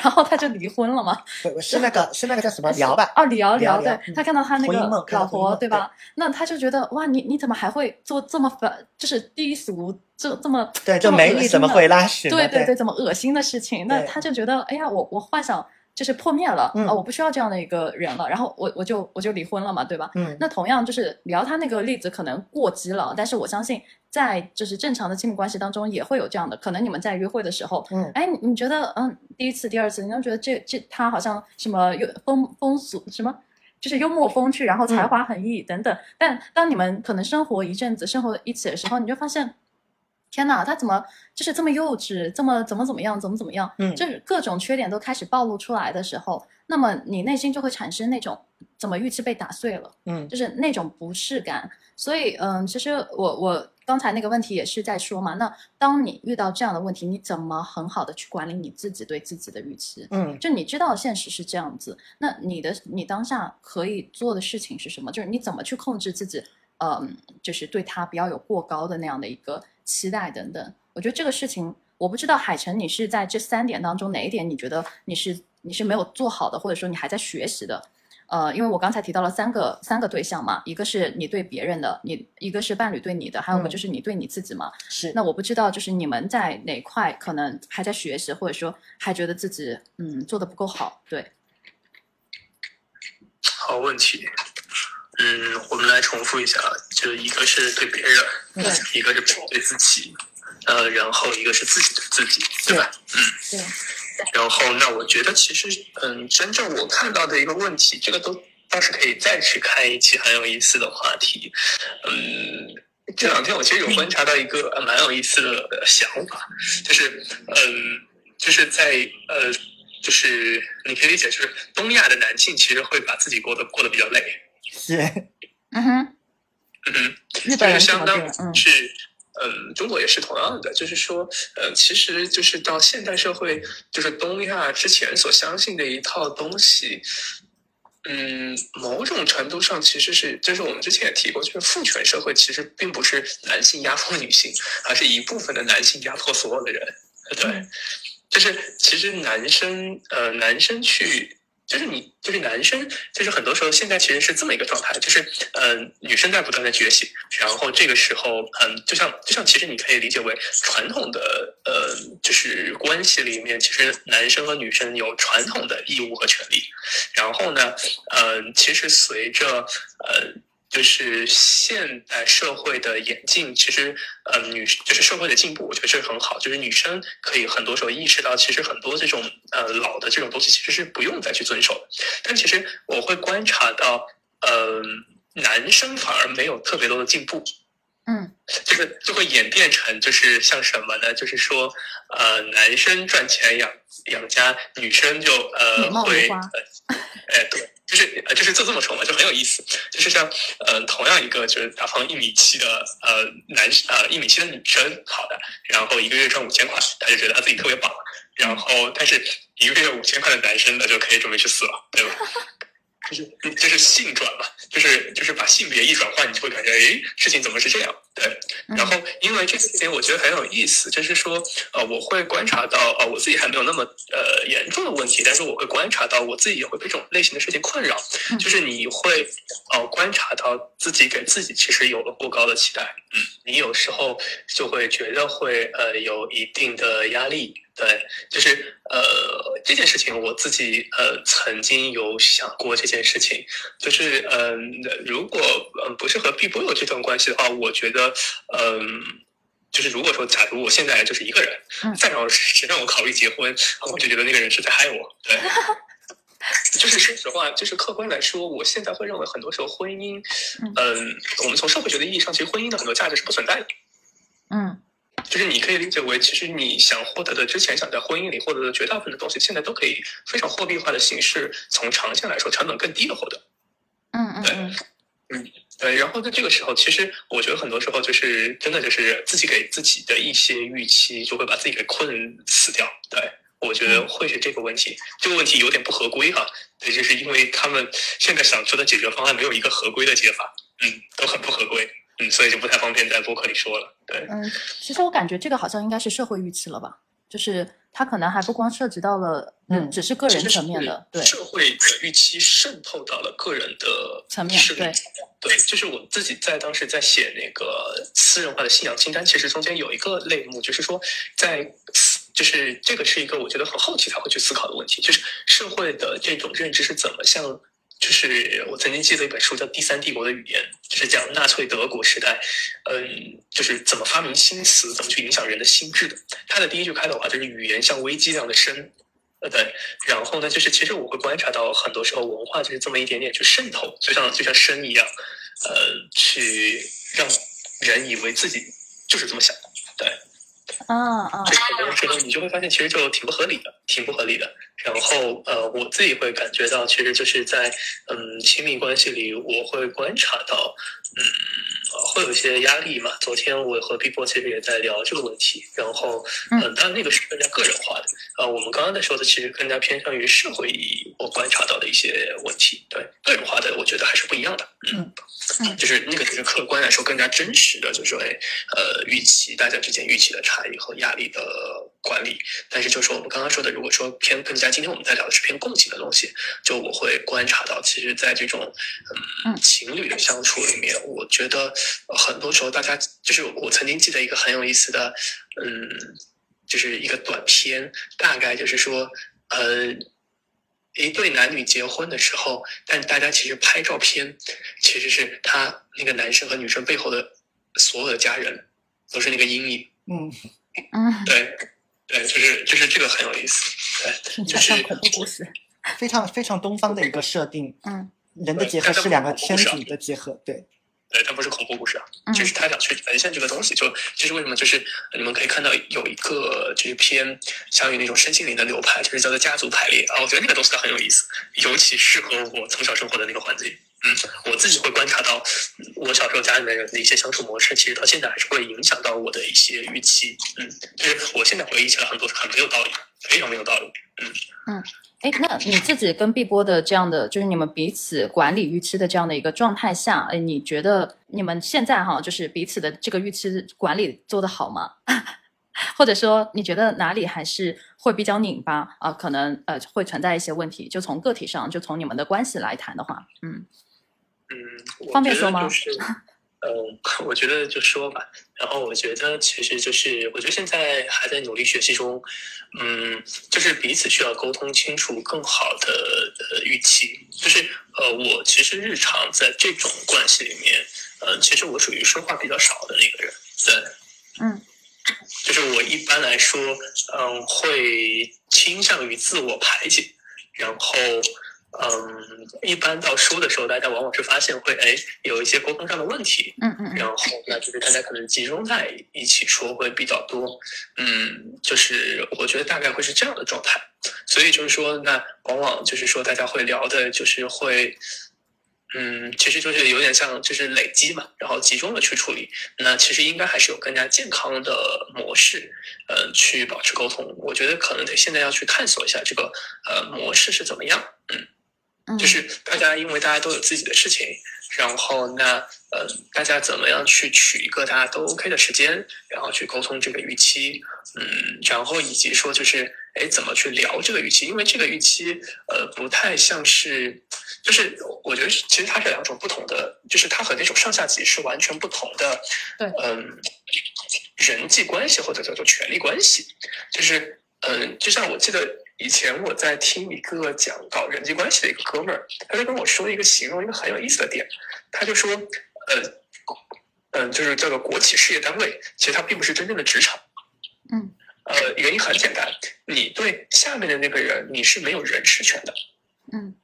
然后他就离婚了嘛。是那个 <laughs> 是那个叫什么聊吧？哦，李瑶聊聊，对他看到他那个老婆，对吧？那他就觉得哇，你你怎么还会做这么反，就是低俗？这这么对，就美女怎么会拉屎？对对对，怎么恶心的事情？那他就觉得，哎呀，我我幻想就是破灭了啊，我不需要这样的一个人了，然后我我就我就离婚了嘛，对吧？嗯。那同样就是聊他那个例子可能过激了，但是我相信在就是正常的亲密关系当中也会有这样的，可能你们在约会的时候，嗯，哎，你觉得嗯，第一次、第二次，你就觉得这这他好像什么又风风俗什么？就是幽默风趣，然后才华横溢等等。但当你们可能生活一阵子，生活一起的时候，你就发现，天哪，他怎么就是这么幼稚，这么怎么怎么样，怎么怎么样，嗯，就是各种缺点都开始暴露出来的时候，那么你内心就会产生那种怎么预期被打碎了，嗯，就是那种不适感。所以，嗯，其实我我刚才那个问题也是在说嘛，那当你遇到这样的问题，你怎么很好的去管理你自己对自己的预期？嗯，就你知道现实是这样子，那你的你当下可以做的事情是什么？就是你怎么去控制自己，嗯，就是对他不要有过高的那样的一个期待等等。我觉得这个事情，我不知道海晨，你是在这三点当中哪一点你觉得你是你是没有做好的，或者说你还在学习的？呃，因为我刚才提到了三个三个对象嘛，一个是你对别人的，你一个是伴侣对你的，还有个就是你对你自己嘛。是。那我不知道，就是你们在哪块可能还在学习，或者说还觉得自己嗯做的不够好。对。好问题。嗯，我们来重复一下，就一个是对别人，一个是对自己，呃，然后一个是自己对自己，对吧？嗯。对。然后，那我觉得其实，嗯，真正我看到的一个问题，这个都倒是可以再去看一期很有意思的话题。嗯，这两天我其实有观察到一个蛮有意思的想法，就是，嗯，就是在呃，就是你可以理解，就是东亚的男性其实会把自己过得过得比较累。是。嗯哼。嗯哼。就是相当是。嗯，中国也是同样的，就是说，呃，其实就是到现代社会，就是东亚之前所相信的一套东西，嗯，某种程度上其实是，就是我们之前也提过，就是父权社会其实并不是男性压迫女性，而是一部分的男性压迫所有的人，<laughs> 对，就是其实男生，呃，男生去。就是你，就是男生，就是很多时候现在其实是这么一个状态，就是，嗯，女生在不断的觉醒，然后这个时候，嗯，就像就像其实你可以理解为传统的，呃，就是关系里面，其实男生和女生有传统的义务和权利，然后呢，嗯，其实随着，呃。就是现代社会的演进，其实，呃，女就是社会的进步，我觉得这是很好。就是女生可以很多时候意识到，其实很多这种呃老的这种东西，其实是不用再去遵守的。但其实我会观察到，呃，男生反而没有特别多的进步。嗯，就是就会演变成就是像什么呢？就是说，呃，男生赚钱养养家，女生就呃会，哎对。就是呃，就是就这么说嘛，就很有意思。就是像呃，同样一个就是打方一米七的呃男呃一米七的女生，好的，然后一个月赚五千块，他就觉得他自己特别棒。然后，但是一个月五千块的男生，那就可以准备去死了，对吧？就是就是性转嘛，就是就是把性别一转换，你就会感觉哎，事情怎么是这样？对。然后因为这个事情我觉得很有意思，就是说呃，我会观察到呃，我自己还没有那么呃严重的问题，但是我会观察到我自己也会被这种类型的事情困扰，就是你会呃观察到自己给自己其实有了过高的期待，嗯，你有时候就会觉得会呃有一定的压力。对，就是呃这件事情，我自己呃曾经有想过这件事情，就是嗯，如果嗯不是和碧波有这段关系的话，我觉得嗯，就是如果说假如我现在就是一个人，再让谁让我考虑结婚，我就觉得那个人是在害我。对，<laughs> 就是说实话，就是客观来说，我现在会认为很多时候婚姻，嗯，我们从社会学的意义上，其实婚姻的很多价值是不存在的。嗯。就是你可以理解为，其实你想获得的，之前想在婚姻里获得的绝大部分的东西，现在都可以非常货币化的形式，从长线来说成本更低的获得。嗯嗯，对，嗯对。然后在这个时候，其实我觉得很多时候就是真的就是自己给自己的一些预期，就会把自己给困死掉。对，我觉得会是这个问题。这个问题有点不合规哈，对，就是因为他们现在想出的解决方案没有一个合规的解法，嗯，都很不合规。嗯，所以就不太方便在播客里说了。对，嗯，其实我感觉这个好像应该是社会预期了吧，就是它可能还不光涉及到了，嗯，只是个人层面的，对，社会的预期渗透到了个人的层面，对，对，就是我自己在当时在写那个私人化的信仰清单，其实中间有一个类目，就是说在，就是这个是一个我觉得很好奇才会去思考的问题，就是社会的这种认知是怎么向。就是我曾经记得一本书叫《第三帝国的语言》，就是讲纳粹德国时代，嗯，就是怎么发明新词，怎么去影响人的心智的。它的第一句开头啊就是“语言像危机一样的深”，呃，对，然后呢，就是其实我会观察到，很多时候文化就是这么一点点去渗透，就像就像深一样，呃，去让人以为自己就是这么想的，对。啊啊！这很多时候你就会发现，其实就挺不合理的，挺不合理的。然后呃，我自己会感觉到，其实就是在嗯亲密关系里，我会观察到，嗯，会有一些压力嘛。昨天我和 B 波其实也在聊这个问题。然后嗯，当然那个是更加个人化的。呃，我们刚刚在说的，其实更加偏向于社会意义，我观察到的一些问题。对，个人化的，我觉得还是不一样的。嗯。<laughs> 就是那个，就是客观来说更加真实的，就是说，呃，预期大家之间预期的差异和压力的管理。但是，就是我们刚刚说的，如果说偏更加，今天我们在聊的是偏共情的东西，就我会观察到，其实，在这种嗯情侣的相处里面，我觉得很多时候大家就是我曾经记得一个很有意思的，嗯，就是一个短片，大概就是说，呃。一对男女结婚的时候，但大家其实拍照片，其实是他那个男生和女生背后的所有的家人都是那个阴影。嗯嗯，对对，就是就是这个很有意思，对，就是恐怖故事，非常非常东方的一个设定。嗯，人的结合是两个天体的结合，对。对，它不是恐怖故事啊，就是他想去呈现这个东西。就其实为什么，就是你们可以看到有一个就是偏相于那种身心灵的流派，就是叫做家族排列啊。我觉得那个东西它很有意思，尤其适合我从小生活的那个环境。嗯，我自己会观察到，我小时候家里面人的一些相处模式，其实到现在还是会影响到我的一些预期。嗯，就是我现在回忆起来很多很没有道理，非常没有道理。嗯嗯。哎，那你自己跟碧波的这样的，就是你们彼此管理预期的这样的一个状态下，哎，你觉得你们现在哈，就是彼此的这个预期管理做得好吗？或者说你觉得哪里还是会比较拧巴啊？可能呃会存在一些问题，就从个体上，就从你们的关系来谈的话，嗯嗯，方便说吗？嗯，<laughs> 我觉得就说吧。然后我觉得其实就是，我觉得现在还在努力学习中。嗯，就是彼此需要沟通清楚，更好的呃预期。就是呃，我其实日常在这种关系里面，呃，其实我属于说话比较少的那个人。对，嗯，就是我一般来说，嗯，会倾向于自我排解，然后。嗯，一般到说的时候，大家往往是发现会哎有一些沟通上的问题，嗯嗯，然后那就是大家可能集中在一起说会比较多，嗯，就是我觉得大概会是这样的状态，所以就是说那往往就是说大家会聊的就是会，嗯，其实就是有点像就是累积嘛，然后集中的去处理，那其实应该还是有更加健康的模式，呃，去保持沟通，我觉得可能得现在要去探索一下这个呃模式是怎么样，嗯。就是大家，因为大家都有自己的事情，然后那呃，大家怎么样去取一个大家都 OK 的时间，然后去沟通这个预期，嗯，然后以及说就是，哎，怎么去聊这个预期？因为这个预期，呃，不太像是，就是我觉得其实它是两种不同的，就是它和那种上下级是完全不同的，对，嗯，人际关系或者叫做权力关系，就是，嗯，就像我记得。以前我在听一个讲搞人际关系的一个哥们儿，他就跟我说一个形容一个很有意思的点，他就说，呃，嗯，就是叫做国企事业单位，其实它并不是真正的职场，嗯，呃，原因很简单，你对下面的那个人你是没有人事权的，嗯，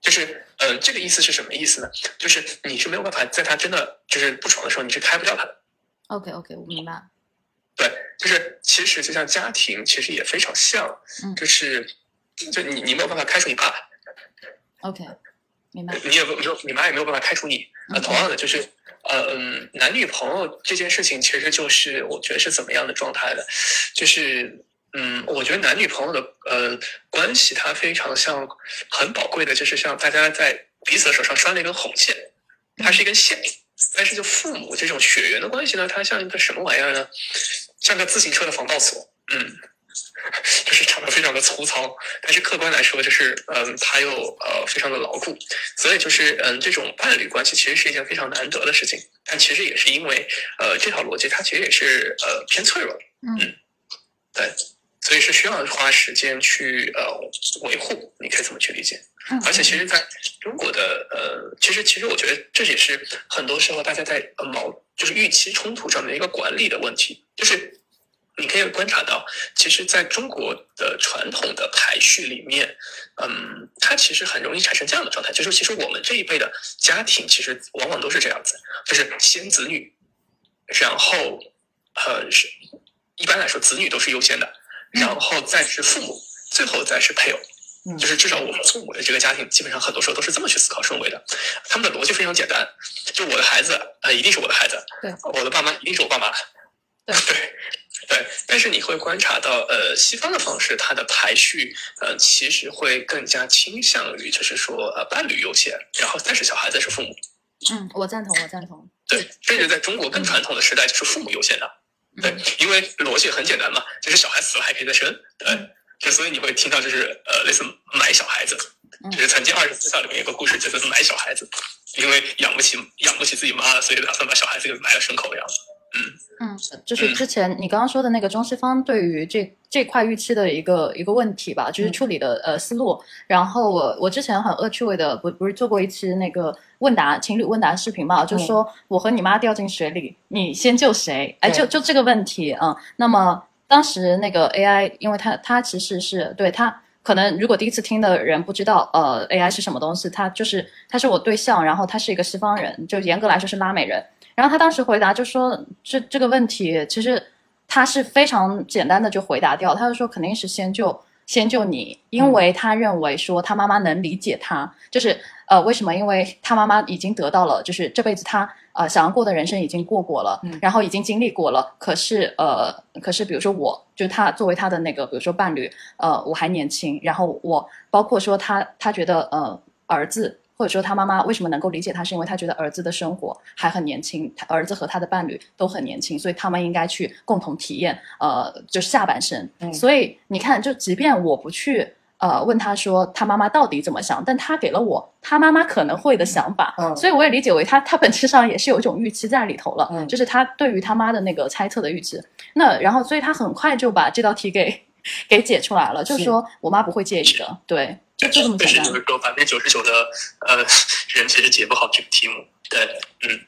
就是呃，这个意思是什么意思呢？就是你是没有办法在他真的就是不爽的时候，你是开不掉他的。OK OK，我明白。对，就是其实就像家庭，其实也非常像，就是就你你没有办法开除你爸，OK，明白。你也没有你妈也没有办法开除你。呃，同样的就是呃嗯，男女朋友这件事情，其实就是我觉得是怎么样的状态的，就是嗯，我觉得男女朋友的呃关系，它非常像很宝贵的，就是像大家在彼此的手上拴了一根红线，它是一根线。但是就父母这种血缘的关系呢，它像一个什么玩意儿呢？像个自行车的防盗锁，嗯，<laughs> 就是长得非常的粗糙，但是客观来说，就是嗯，它又呃非常的牢固，所以就是嗯，这种伴侣关系其实是一件非常难得的事情，但其实也是因为呃这套逻辑它其实也是呃偏脆弱，嗯，对，所以是需要花时间去呃维护，你可以这么去理解。而且其实在中国的呃，其实其实我觉得这也是很多时候大家在呃矛就是预期冲突上的一个管理的问题，就是你可以观察到，其实在中国的传统的排序里面，嗯，它其实很容易产生这样的状态，就是其实我们这一辈的家庭，其实往往都是这样子，就是先子女，然后，呃，是一般来说子女都是优先的，然后再是父母，最后再是配偶，就是至少我们父母的这个家庭，基本上很多时候都是这么去思考顺位的，他们的逻辑非常简单，就我的孩子，呃，一定是我的孩子，对，我的爸妈一定是我爸妈，<laughs> 对。对，但是你会观察到，呃，西方的方式，它的排序，呃，其实会更加倾向于，就是说，呃，伴侣优先，然后再是小孩，再是父母。嗯，我赞同，我赞同。对，甚至在中国更传统的时代，就是父母优先的。<laughs> 对，因为逻辑很简单嘛，就是小孩死了还可以再生。对，就所以你会听到，就是呃，类似买小孩子，就是曾经二十四孝里面有个故事，就是买小孩子，因为养不起养不起自己妈了，所以打算把小孩子给埋了牲口的样子。嗯，就是之前你刚刚说的那个中西方对于这这块预期的一个一个问题吧，就是处理的呃思路。然后我我之前很恶趣味的不不是做过一期那个问答情侣问答视频嘛，就是说我和你妈掉进水里，你先救谁？哎，就就这个问题啊。那么当时那个 AI，因为它它其实是对它可能如果第一次听的人不知道呃 AI 是什么东西，它就是他是我对象，然后他是一个西方人，就严格来说是拉美人。然后他当时回答就说：“这这个问题其实他是非常简单的就回答掉，他就说肯定是先救先救你，因为他认为说他妈妈能理解他，就是呃为什么？因为他妈妈已经得到了，就是这辈子他呃想要过的人生已经过过了，然后已经经历过了。可是呃可是比如说我，就他作为他的那个比如说伴侣，呃我还年轻，然后我包括说他他觉得呃儿子。”或者说他妈妈为什么能够理解他，是因为他觉得儿子的生活还很年轻，他儿子和他的伴侣都很年轻，所以他们应该去共同体验，呃，就是下半生。所以你看，就即便我不去呃问他说他妈妈到底怎么想，但他给了我他妈妈可能会的想法，所以我也理解为他他本质上也是有一种预期在里头了，就是他对于他妈的那个猜测的预期。那然后，所以他很快就把这道题给 <laughs> 给解出来了，就是说我妈不会介意的，对。就这么简单。就是说，百分之九十九的呃人其实解不好这个题目。对，嗯，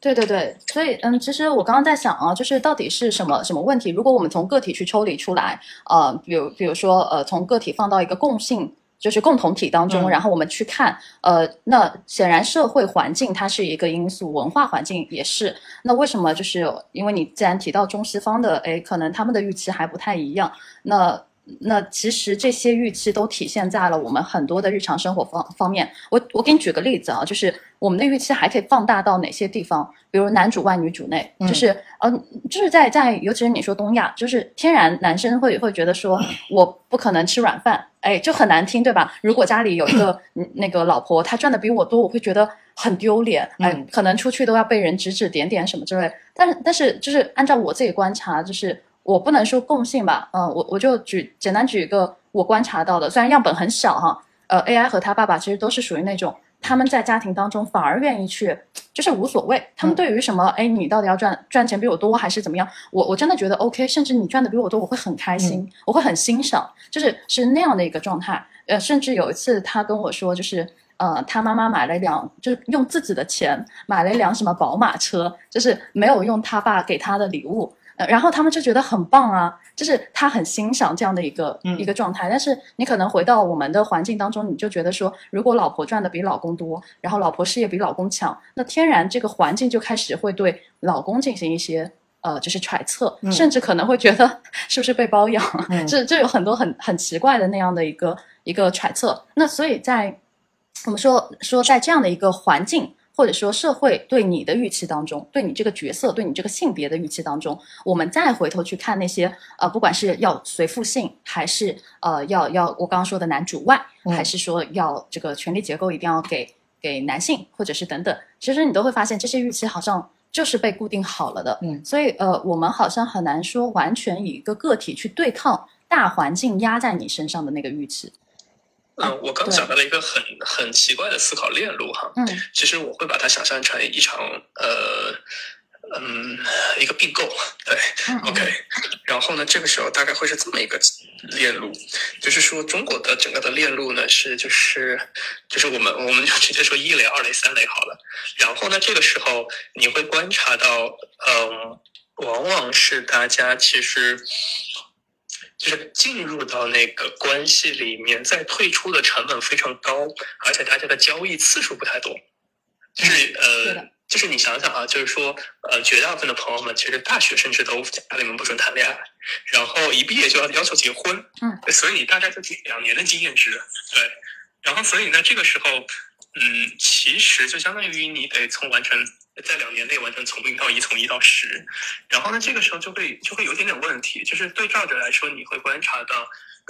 对对对，所以嗯，其实我刚刚在想啊，就是到底是什么什么问题？如果我们从个体去抽离出来，呃，比如比如说呃，从个体放到一个共性，就是共同体当中，然后我们去看，呃，那显然社会环境它是一个因素，文化环境也是。那为什么？就是因为你既然提到中西方的，哎，可能他们的预期还不太一样。那那其实这些预期都体现在了我们很多的日常生活方方面。我我给你举个例子啊，就是我们的预期还可以放大到哪些地方？比如男主外女主内，就是嗯，就是在在，尤其是你说东亚，就是天然男生会会觉得说我不可能吃软饭，哎，就很难听，对吧？如果家里有一个 <clears throat> 那个老婆，她赚的比我多，我会觉得很丢脸，哎，可能出去都要被人指指点点什么之类。但是但是就是按照我自己观察，就是。我不能说共性吧，嗯，我我就举简单举一个我观察到的，虽然样本很小哈，呃，AI 和他爸爸其实都是属于那种他们在家庭当中反而愿意去，就是无所谓，他们对于什么，哎，你到底要赚赚钱比我多还是怎么样，我我真的觉得 OK，甚至你赚的比我多，我会很开心，我会很欣赏，就是是那样的一个状态，呃，甚至有一次他跟我说，就是呃，他妈妈买了一辆，就是用自己的钱买了一辆什么宝马车，就是没有用他爸给他的礼物。然后他们就觉得很棒啊，就是他很欣赏这样的一个一个状态。但是你可能回到我们的环境当中，你就觉得说，如果老婆赚的比老公多，然后老婆事业比老公强，那天然这个环境就开始会对老公进行一些呃，就是揣测，甚至可能会觉得 <laughs> 是不是被包养，这这有很多很很奇怪的那样的一个一个揣测。那所以在我们说说在这样的一个环境。或者说社会对你的预期当中，对你这个角色，对你这个性别的预期当中，我们再回头去看那些呃，不管是要随父姓，还是呃要要我刚刚说的男主外，还是说要这个权力结构一定要给给男性，或者是等等，其实你都会发现这些预期好像就是被固定好了的。嗯，所以呃，我们好像很难说完全以一个个体去对抗大环境压在你身上的那个预期。嗯，我刚想到了一个很很奇怪的思考链路哈。嗯，其实我会把它想象成一场呃嗯一个并购，对，<laughs> OK。然后呢，这个时候大概会是这么一个链路，就是说中国的整个的链路呢是就是就是我们我们就直接说一类、二类、三类好了。然后呢，这个时候你会观察到，嗯，往往是大家其实就是进入到那个关系里面，再退出的成本非常高，而且大家的交易次数不太多。就是呃，就是你想想啊，就是说呃，绝大部分的朋友们其实大学甚至都家里面不准谈恋爱，然后一毕业就要要求结婚，嗯，所以大概就两年的经验值，对，然后所以呢，这个时候，嗯，其实就相当于你得从完成。在两年内完成从零到一，从一到十，然后呢，这个时候就会就会有点点问题，就是对照着来说，你会观察到，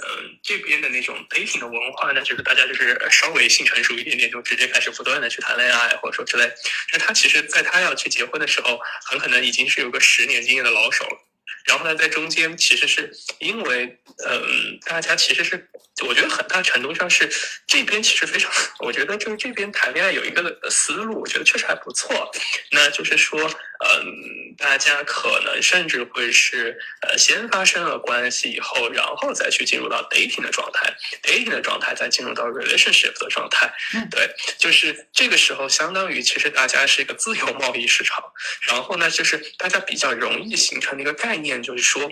呃，这边的那种 dating 的文化呢，就是大家就是稍微性成熟一点点，就直接开始不断的去谈恋爱，或者说之类。那他其实，在他要去结婚的时候，很可能已经是有个十年经验的老手了。然后呢，在中间其实是因为，嗯，大家其实是，我觉得很大程度上是这边其实非常，我觉得就是这边谈恋爱有一个思路，我觉得确实还不错。那就是说，嗯，大家可能甚至会是，呃，先发生了关系以后，然后再去进入到 dating 的状态，dating 的状态再进入到 relationship 的状态。对，就是这个时候，相当于其实大家是一个自由贸易市场。然后呢，就是大家比较容易形成的一个概念。就是说，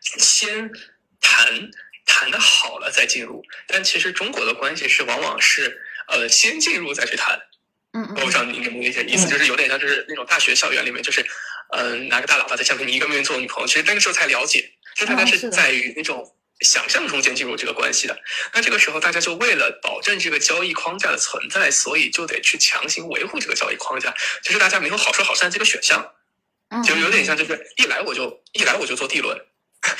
先谈谈的好了再进入，但其实中国的关系是往往是呃先进入再去谈。嗯我不知道你能不能理解意思，就是有点像就是那种大学校园里面，就是嗯拿个大喇叭在下面，你一个个做女朋友，其实那个时候才了解，就大家是在于那种想象中间进入这个关系的。那这个时候大家就为了保证这个交易框架的存在，所以就得去强行维护这个交易框架，就是大家没有好说好散这个选项。就有点像，就是一来我就一来我就做 D 轮，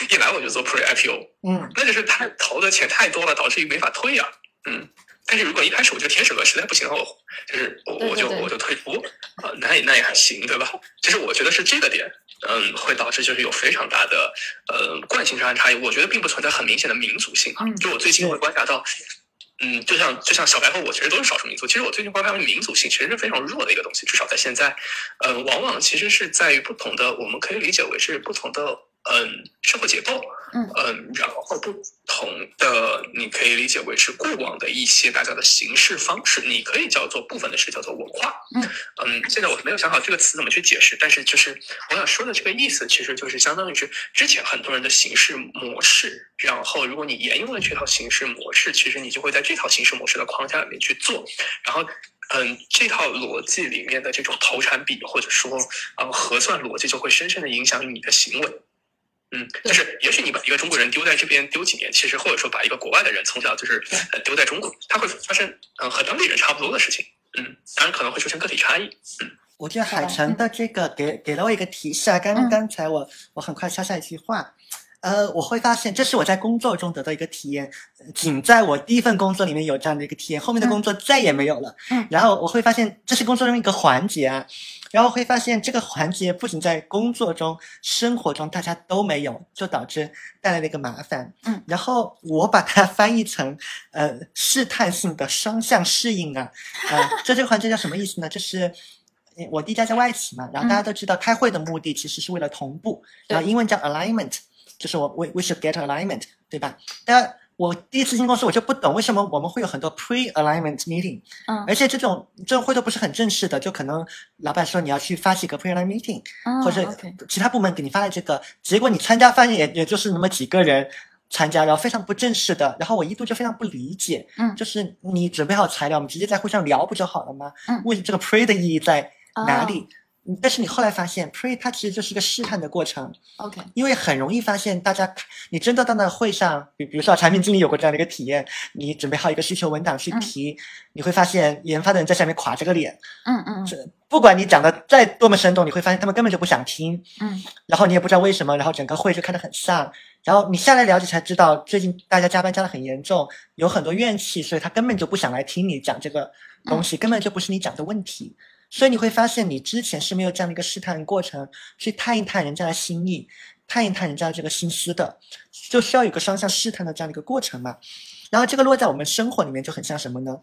一来我就做 <laughs> Pre IPO，嗯，那就是他投的钱太多了，导致于没法退啊，嗯。但是如果一开始我就天使轮实在不行了，我就是我我就我就退出啊，那也那也还行，对吧？其实我觉得是这个点，嗯，会导致就是有非常大的呃惯性上的差异。我觉得并不存在很明显的民族性啊，就我最近会观察到。嗯，就像就像小白和我其实都是少数民族。其实我最近观察到民族性其实是非常弱的一个东西，至少在现在，呃，往往其实是在于不同的，我们可以理解为是不同的。嗯，社会结构，嗯嗯，然后不同的，你可以理解为是过往的一些大家的形式方式，你可以叫做部分的是叫做文化，嗯嗯，现在我没有想好这个词怎么去解释，但是就是我想说的这个意思，其实就是相当于是之前很多人的形式模式，然后如果你沿用了这套形式模式，其实你就会在这套形式模式的框架里面去做，然后。嗯，这套逻辑里面的这种投产比或者说呃核算逻辑，就会深深的影响你的行为。嗯，就是也许你把一个中国人丢在这边丢几年，其实或者说把一个国外的人从小就是丢在中国，他会发生嗯和当地人差不多的事情。嗯，当然可能会出现个体差异。嗯，我觉得海城的这个给给了我一个提示啊，刚刚才我我很快插下一句话。呃，我会发现这是我在工作中得到一个体验，仅在我第一份工作里面有这样的一个体验，后面的工作再也没有了。嗯，然后我会发现这是工作中一个环节啊，然后会发现这个环节不仅在工作中、生活中大家都没有，就导致带来了一个麻烦。嗯，然后我把它翻译成呃试探性的双向适应啊，<laughs> 呃，这这个环节叫什么意思呢？就是我第一家在外企嘛，然后大家都知道开会的目的其实是为了同步，然后英文叫 alignment。就是我，we we should get alignment，对吧？但我第一次进公司，我就不懂为什么我们会有很多 pre alignment meeting，嗯，而且这种这种会都不是很正式的，就可能老板说你要去发起个 pre alignment meeting，或者其他部门给你发了这个，结果你参加发现也也就是那么几个人参加，然后非常不正式的，然后我一度就非常不理解，嗯，就是你准备好材料，我们直接在会上聊不就好了吗？嗯，为这个 pre 的意义在哪里？但是你后来发现，pre 它其实就是一个试探的过程。OK，因为很容易发现，大家你真的到那会上，比比如说产品经理有过这样的一个体验，你准备好一个需求文档去提，你会发现研发的人在下面垮着个脸。嗯嗯，这不管你讲的再多么生动，你会发现他们根本就不想听。嗯，然后你也不知道为什么，然后整个会就开得很丧。然后你下来了解才知道，最近大家加班加的很严重，有很多怨气，所以他根本就不想来听你讲这个东西，根本就不是你讲的问题。所以你会发现，你之前是没有这样的一个试探过程，去探一探人家的心意，探一探人家的这个心思的，就需要有个双向试探的这样的一个过程嘛。然后这个落在我们生活里面就很像什么呢？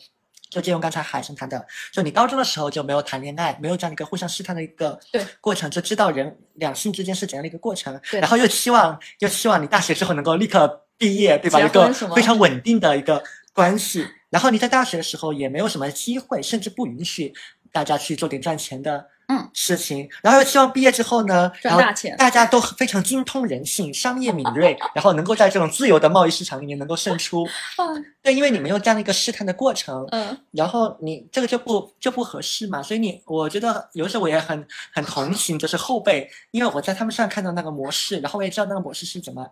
就借用刚才海生谈的，就你高中的时候就没有谈恋爱，没有这样的一个互相试探的一个过程，就知道人两性之间是怎样的一个过程。然后又期望又期望你大学之后能够立刻毕业，对吧？一个非常稳定的一个关系。然后你在大学的时候也没有什么机会，甚至不允许。大家去做点赚钱的嗯。事情，然后又希望毕业之后呢，赚大钱。大家都非常精通人性，商业敏锐，<laughs> 然后能够在这种自由的贸易市场里面能够胜出。对，因为你没有这样的一个试探的过程，嗯。然后你这个就不就不合适嘛，所以你我觉得有时候我也很很同情，就是后辈，因为我在他们身上看到那个模式，然后我也知道那个模式是怎么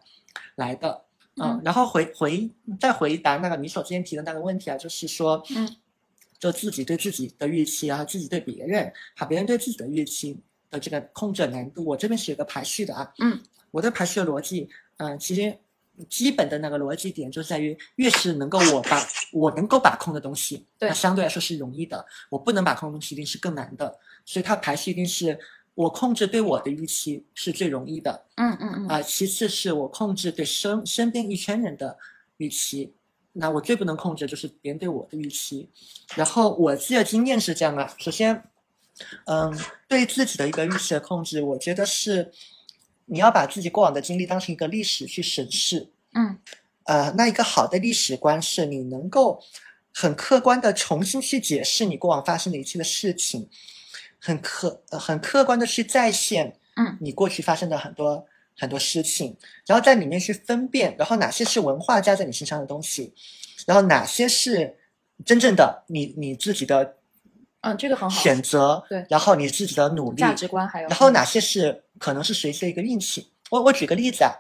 来的，嗯，嗯。然后回回再回答那个你所之前提的那个问题啊，就是说，嗯，就自己对自己的预期啊，自己对别人，好，别人对自己的预期的这个控制难度，我这边是有个排序的啊，嗯，我的排序的逻辑，嗯、其实基本的那个逻辑点就在于，越是能够我把我能够把控的东西，对那相对来说是容易的；我不能把控的东西一定是更难的。所以它排序一定是我控制对我的预期是最容易的嗯嗯嗯啊、其次是我控制对身身边一圈人的预期。那我最不能控制就是别人对我的预期，然后我自己的经验是这样的：首先，嗯，对自己的一个预期的控制，我觉得是你要把自己过往的经历当成一个历史去审视，嗯。呃，那一个好的历史观是你能够很客观的重新去解释你过往发生的一切的事情，很客呃很客观的去再现，嗯。你过去发生的很多很多事情，然后在里面去分辨，然后哪些是文化加在你身上的东西，然后哪些是真正的你你自己的嗯，这个很好，选择，对然后你自己的努力，价值观还有，然后哪些是可能是随机的一个运气？我我举个例子啊，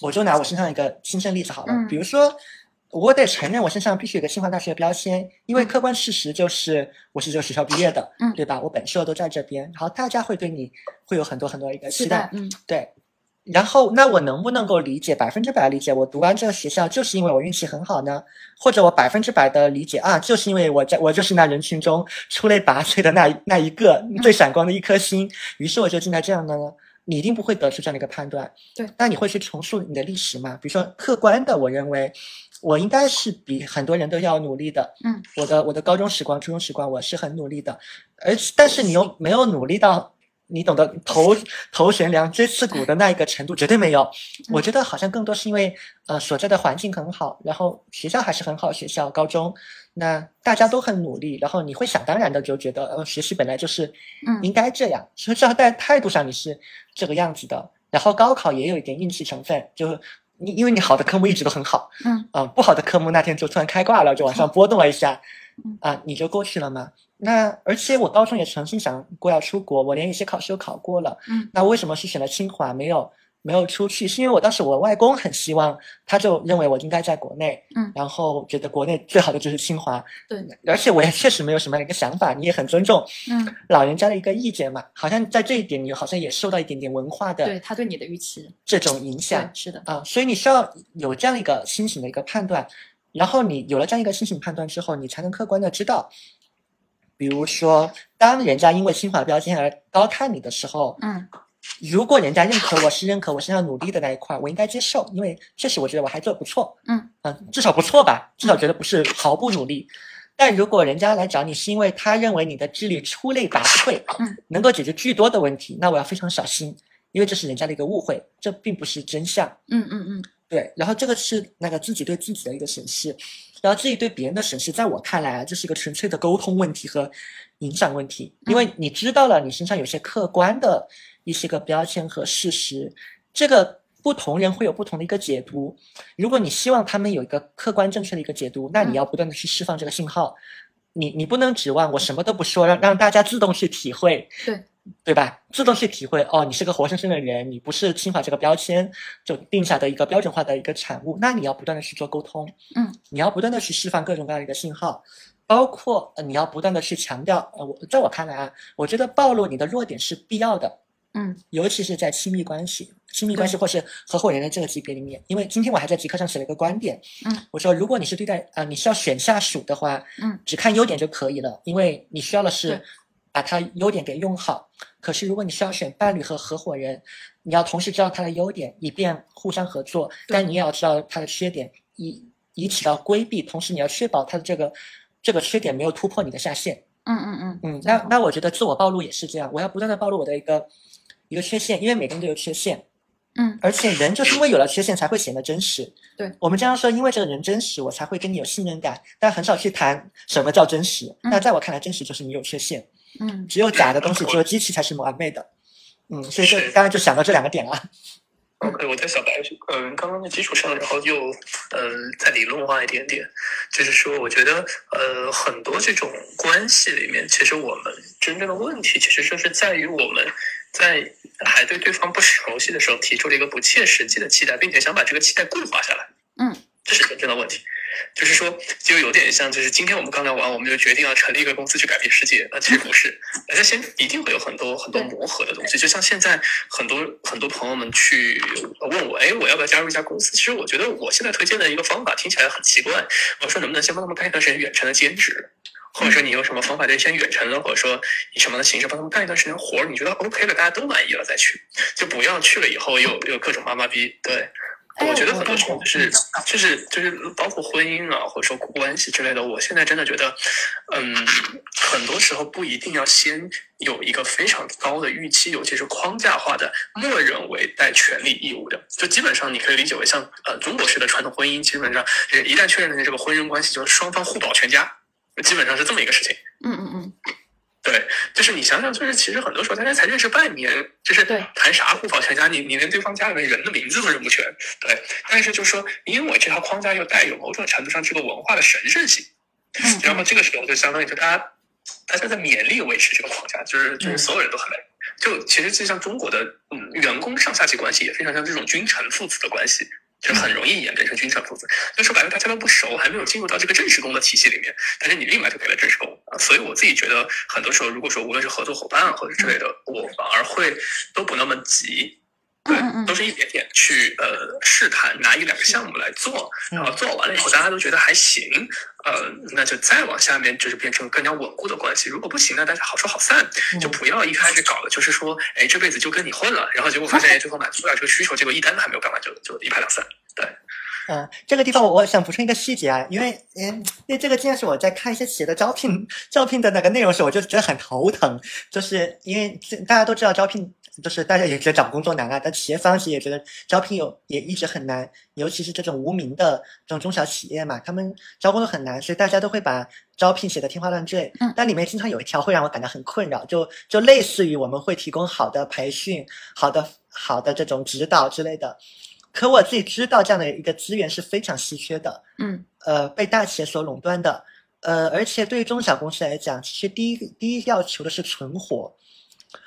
我就拿我身上一个亲身例子好了，嗯比如说。我得承认，我身上必须有个清华大学的标签，因为客观事实就是我是这个学校毕业的，嗯对吧？我本硕都在这边，然后大家会对你会有很多很多一个期待期待，，嗯对。然后，那我能不能够理解百分之百理解？我读完这个学校就是因为我运气很好呢？或者我百分之百的理解啊，就是因为我在我就是那人群中出类拔萃的那那一个最闪光的一颗星，于是我就进来这样的呢？你一定不会得出这样的一个判断。对，那你会去重塑你的历史吗？比如说客观的，我认为我应该是比很多人都要努力的。嗯，我的我的高中时光、初中时光，我是很努力的，而但是你又没有努力到。你懂得 <laughs> 头头悬梁锥刺股的那一个程度，绝对没有。我觉得好像更多是因为呃所在的环境很好，然后学校还是很好，学校高中那大家都很努力，然后你会想当然的就觉得呃学习本来就是嗯应该这样，所以至少在态度上你是这个样子的。然后高考也有一点运气成分，就是你因为你好的科目一直都很好，嗯啊、不好的科目那天就突然开挂了，就往上波动了一下嗯，啊、你就过去了嘛。那而且我高中也曾经想过要出国，我连一些考试都考过了。嗯，那为什么是选了清华，没有没有出去？是因为我当时我外公很希望，他就认为我应该在国内，嗯然后觉得国内最好的就是清华。对，而且我也确实没有什么样的一个想法，你也很尊重嗯，老人家的一个意见嘛。好像在这一点，你好像也受到一点点文化的对他对你的预期，这种影响，是的，啊，所以你需要有这样一个清醒的一个判断，然后你有了这样一个清醒判断之后，你才能客观的知道，比如说，当人家因为清华标签而高看你的时候，嗯。如果人家认可我是认可我身上努力的那一块，我应该接受，因为确实我觉得我还做得不错，嗯。嗯，至少不错吧，至少觉得不是毫不努力。但如果人家来找你是因为他认为你的智力出类拔萃，嗯，能够解决巨多的问题，那我要非常小心，因为这是人家的一个误会，这并不是真相。嗯嗯嗯，对，然后这个是那个自己对自己的一个审视，然后至于对别人的审视，在我看来啊，这是一个纯粹的沟通问题和影响问题，因为你知道了你身上有些客观的一些个标签和事实，这个不同人会有不同的一个解读。如果你希望他们有一个客观正确的一个解读，那你要不断的去释放这个信号，你你不能指望我什么都不说，让让大家自动去体会，对对吧？自动去体会哦，你是个活生生的人，你不是清华这个标签就定下的一个标准化的一个产物，那你要不断的去做沟通，嗯，你要不断的去释放各种各样的一个信号，包括呃你要不断的去强调，呃，我在我看来啊，我觉得暴露你的弱点是必要的，嗯。尤其是在亲密关系、亲密关系或是合伙人的这个级别里面，因为今天我还在极客上写了一个观点，嗯，我说如果你是对待啊、呃你是要选下属的话，嗯，只看优点就可以了，因为你需要的是把他优点给用好。可是如果你需要选伴侣和合伙人，你要同时知道他的优点，以便互相合作，但你也要知道他的缺点，以以起到规避，同时你要确保他的这个这个缺点没有突破你的下限。嗯嗯嗯嗯，那那我觉得自我暴露也是这样，我要不断的暴露我的一个一个缺陷，因为每个人都有缺陷，嗯而且人就是因为有了缺陷才会显得真实。对，我们经常说，因为这个人真实，我才会跟你有信任感，但很少去谈什么叫真实。嗯那在我看来，真实就是你有缺陷。嗯，只有假的东西，只有机器才是完美的。嗯，所以这刚刚就想到这两个点了。OK，我在小白嗯刚刚的基础上，然后又呃再理论化一点点，就是说，我觉得呃很多这种关系里面，其实我们真正的问题，其实就是在于我们在还对对方不熟悉的时候，提出了一个不切实际的期待，并且想把这个期待固化下来。嗯，这是真正的问题。就是说，就有点像，就是今天我们刚聊完，我们就决定要成立一个公司去改变世界。那其实不是，大家先一定会有很多很多磨合的东西。就像现在很多很多朋友们去问我，哎，我要不要加入一家公司？其实我觉得我现在推荐的一个方法听起来很奇怪。我说能不能先帮他们干一段时间远程的兼职，或者说你有什么方法就先远程的，或者说以什么的形式帮他们干一段时间活儿？你觉得 OK 了，大家都满意了再去，就不要去了以后又又各种妈妈逼。对。我觉得很多时候是，就是就是包括婚姻啊，或者说关系之类的。我现在真的觉得，嗯，很多时候不一定要先有一个非常高的预期，尤其是框架化的，默认为带权利义务的。就基本上你可以理解为像呃中国式的传统婚姻，基本上一旦确认了这个婚姻关系，就是双方互保全家，基本上是这么一个事情。嗯嗯嗯。对，就是你想想，就是其实很多时候大家才认识半年，就是谈啥互访全家，你你连对方家里面人的名字都认不全。对，但是就是说，因为这套框架又带有某种程度上这个文化的神圣性，然后这个时候就相当于就大家大家在勉力维持这个框架，就是就是所有人都很累。就其实就像中国的嗯员工上下级关系也非常像这种君臣父子的关系。就很容易演变成君臣父子，就说白了，大家都不熟，还没有进入到这个正式工的体系里面，但是你立马就给了正式工啊，所以我自己觉得，很多时候如果说无论是合作伙伴或者之类的，我反而会都不那么急。对，都是一点点去呃试探，拿一两个项目来做，然后做完了以后大家都觉得还行，呃，那就再往下面就是变成更加稳固的关系。如果不行呢，大家好说好散，就不要一开始搞的就是说，哎，这辈子就跟你混了，然后结果发现最后满足不了这个需求，结果一单都还没有干完就就一拍两散。对，嗯，这个地方我我想补充一个细节啊，因为嗯，因为这个既然是我在看一些企业的招聘招聘的那个内容时，我就觉得很头疼，就是因为大家都知道招聘。就是大家也觉得找工作难啊，但企业方其实也觉得招聘有也一直很难，尤其是这种无名的这种中小企业嘛，他们招工都很难，所以大家都会把招聘写的天花乱坠。嗯，但里面经常有一条会让我感到很困扰，就就类似于我们会提供好的培训、好的好的这种指导之类的，可我自己知道这样的一个资源是非常稀缺的。嗯，呃，被大企业所垄断的，呃，而且对于中小公司来讲，其实第一第一要求的是存活。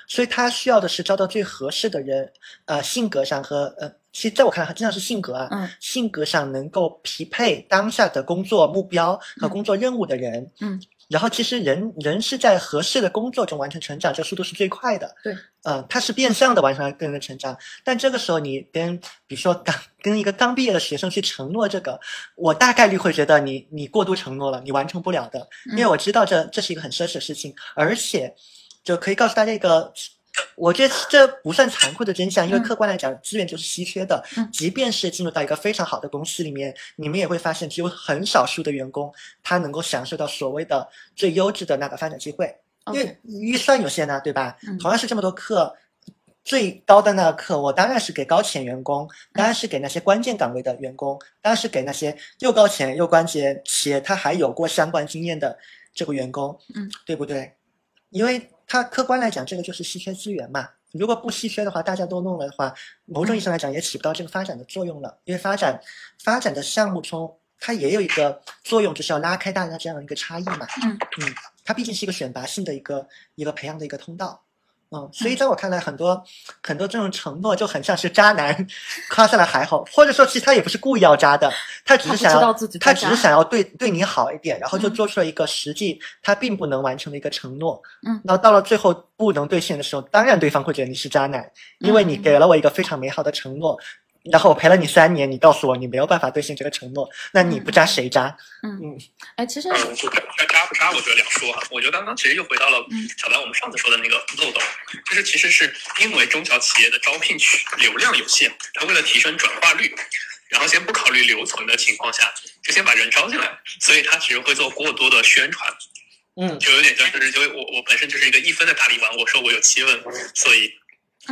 所以他需要的是招到最合适的人，呃，性格上和呃，其实在我看来，真的是性格啊，嗯，性格上能够匹配当下的工作目标和工作任务的人，嗯，然后其实人人是在合适的工作中完成成长，这速度是最快的，对，呃，他是变相的完成了个人的成长，但这个时候你跟比如说刚跟一个刚毕业的学生去承诺这个，我大概率会觉得你你过度承诺了，你完成不了的，因为我知道这这是一个很奢侈的事情，而且。就可以告诉大家一个，我觉得这不算残酷的真相，因为客观来讲，资源就是稀缺的。即便是进入到一个非常好的公司里面，你们也会发现，只有很少数的员工他能够享受到所谓的最优质的那个发展机会，因为预算有限啊，对吧？同样是这么多课，最高的那个课，我当然是给高潜员工，当然是给那些关键岗位的员工，当然是给那些又高潜又关键且他还有过相关经验的这个员工，嗯，对不对？因为。它客观来讲，这个就是稀缺资源嘛。如果不稀缺的话，大家都弄了的话，某种意义上来讲也起不到这个发展的作用了。因为发展发展的项目中，它也有一个作用，就是要拉开大家这样一个差异嘛。嗯嗯，它毕竟是一个选拔性的一个一个培养的一个通道。嗯，所以在我看来，很多很多这种承诺就很像是渣男，夸下来还好，或者说其实他也不是故意要渣的，他只是想要他只是想。要对对你好一点，然后就做出了一个实际他并不能完成的一个承诺。嗯，那到了最后不能兑现的时候，当然对方会觉得你是渣男，因为你给了我一个非常美好的承诺。然后我陪了你三年，你告诉我你没有办法兑现这个承诺，那你不渣谁渣？嗯嗯，哎，其实嗯，就扎不渣，我觉得两说啊。我觉得刚刚其实又回到了小白我们上次说的那个漏洞，就是其实是因为中小企业的招聘取流量有限，他为了提升转化率，然后先不考虑留存的情况下，就先把人招进来，所以他其实会做过多的宣传。嗯，就有点像是，就我我本身就是一个一分的大力丸，我说我有七分，所以。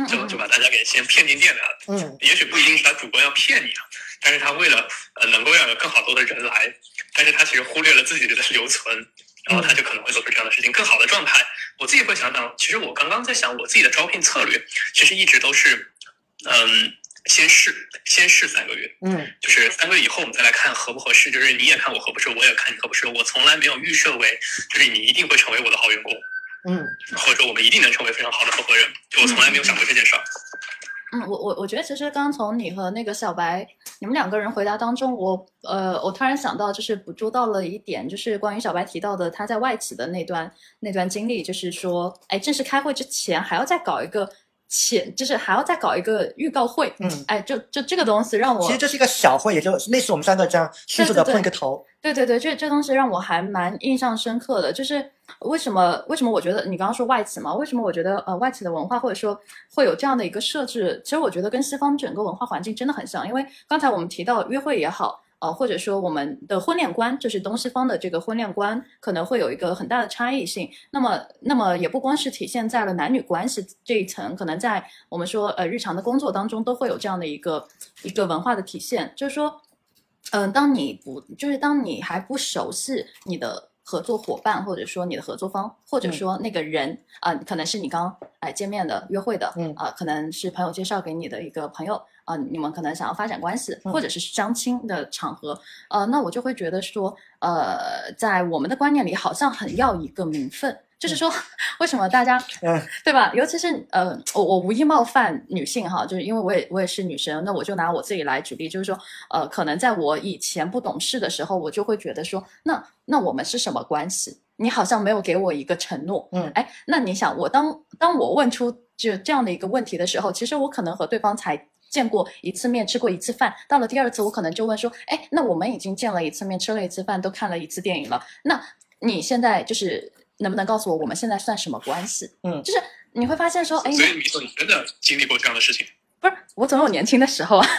就就把大家给先骗进店里了。嗯，也许不一定是他主观要骗你啊，但是他为了呃能够让有更好多的人来，但是他其实忽略了自己的留存，然后他就可能会做出这样的事情。更好的状态我自己会想想，其实我刚刚在想我自己的招聘策略，其实一直都是，嗯，先试，先试三个月，嗯，就是三个月以后我们再来看合不合适，就是你也看我合不合适，我也看你合不合适。我从来没有预设为，就是你一定会成为我的好员工，嗯，或者说我们一定能成为非常好的合伙人，就我从来没有想过这件事儿。嗯，我我我觉得其实刚从你和那个小白你们两个人回答当中，我呃，我突然想到，就是捕捉到了一点，就是关于小白提到的他在外企的那段那段经历，就是说，哎，正式开会之前还要再搞一个。前就是还要再搞一个预告会，嗯，哎，就就这个东西让我其实这是一个小会，也就类似我们三个这样迅速的碰一个头。对对对，这这东西让我还蛮印象深刻的。就是为什么为什么我觉得你刚刚说外企嘛？为什么我觉得呃外企的文化或者说会有这样的一个设置？其实我觉得跟西方整个文化环境真的很像，因为刚才我们提到约会也好。呃，或者说我们的婚恋观，就是东西方的这个婚恋观，可能会有一个很大的差异性。那么，那么也不光是体现在了男女关系这一层，可能在我们说呃日常的工作当中，都会有这样的一个一个文化的体现。就是说，嗯，当你不，就是当你还不熟悉你的合作伙伴，或者说你的合作方，或者说那个人啊，可能是你刚哎见面的约会的，嗯啊，可能是朋友介绍给你的一个朋友。啊，你们可能想要发展关系，或者是相亲的场合，呃，那我就会觉得说，呃，在我们的观念里，好像很要一个名分，就是说，为什么大家，<laughs> 嗯，对吧？尤其是呃，我我无意冒犯女性哈，就是因为我也我也是女生，那我就拿我自己来举例，就是说，呃，可能在我以前不懂事的时候，我就会觉得说，那那我们是什么关系？你好像没有给我一个承诺，嗯，哎，那你想，我当当我问出就这样的一个问题的时候，其实我可能和对方才。见过一次面，吃过一次饭，到了第二次，我可能就问说：“哎，那我们已经见了一次面，吃了一次饭，都看了一次电影了，那你现在就是能不能告诉我，我们现在算什么关系？”嗯，就是你会发现说：“哎，所以米索，你真的经历过这样的事情？不是，我总有年轻的时候啊。<laughs>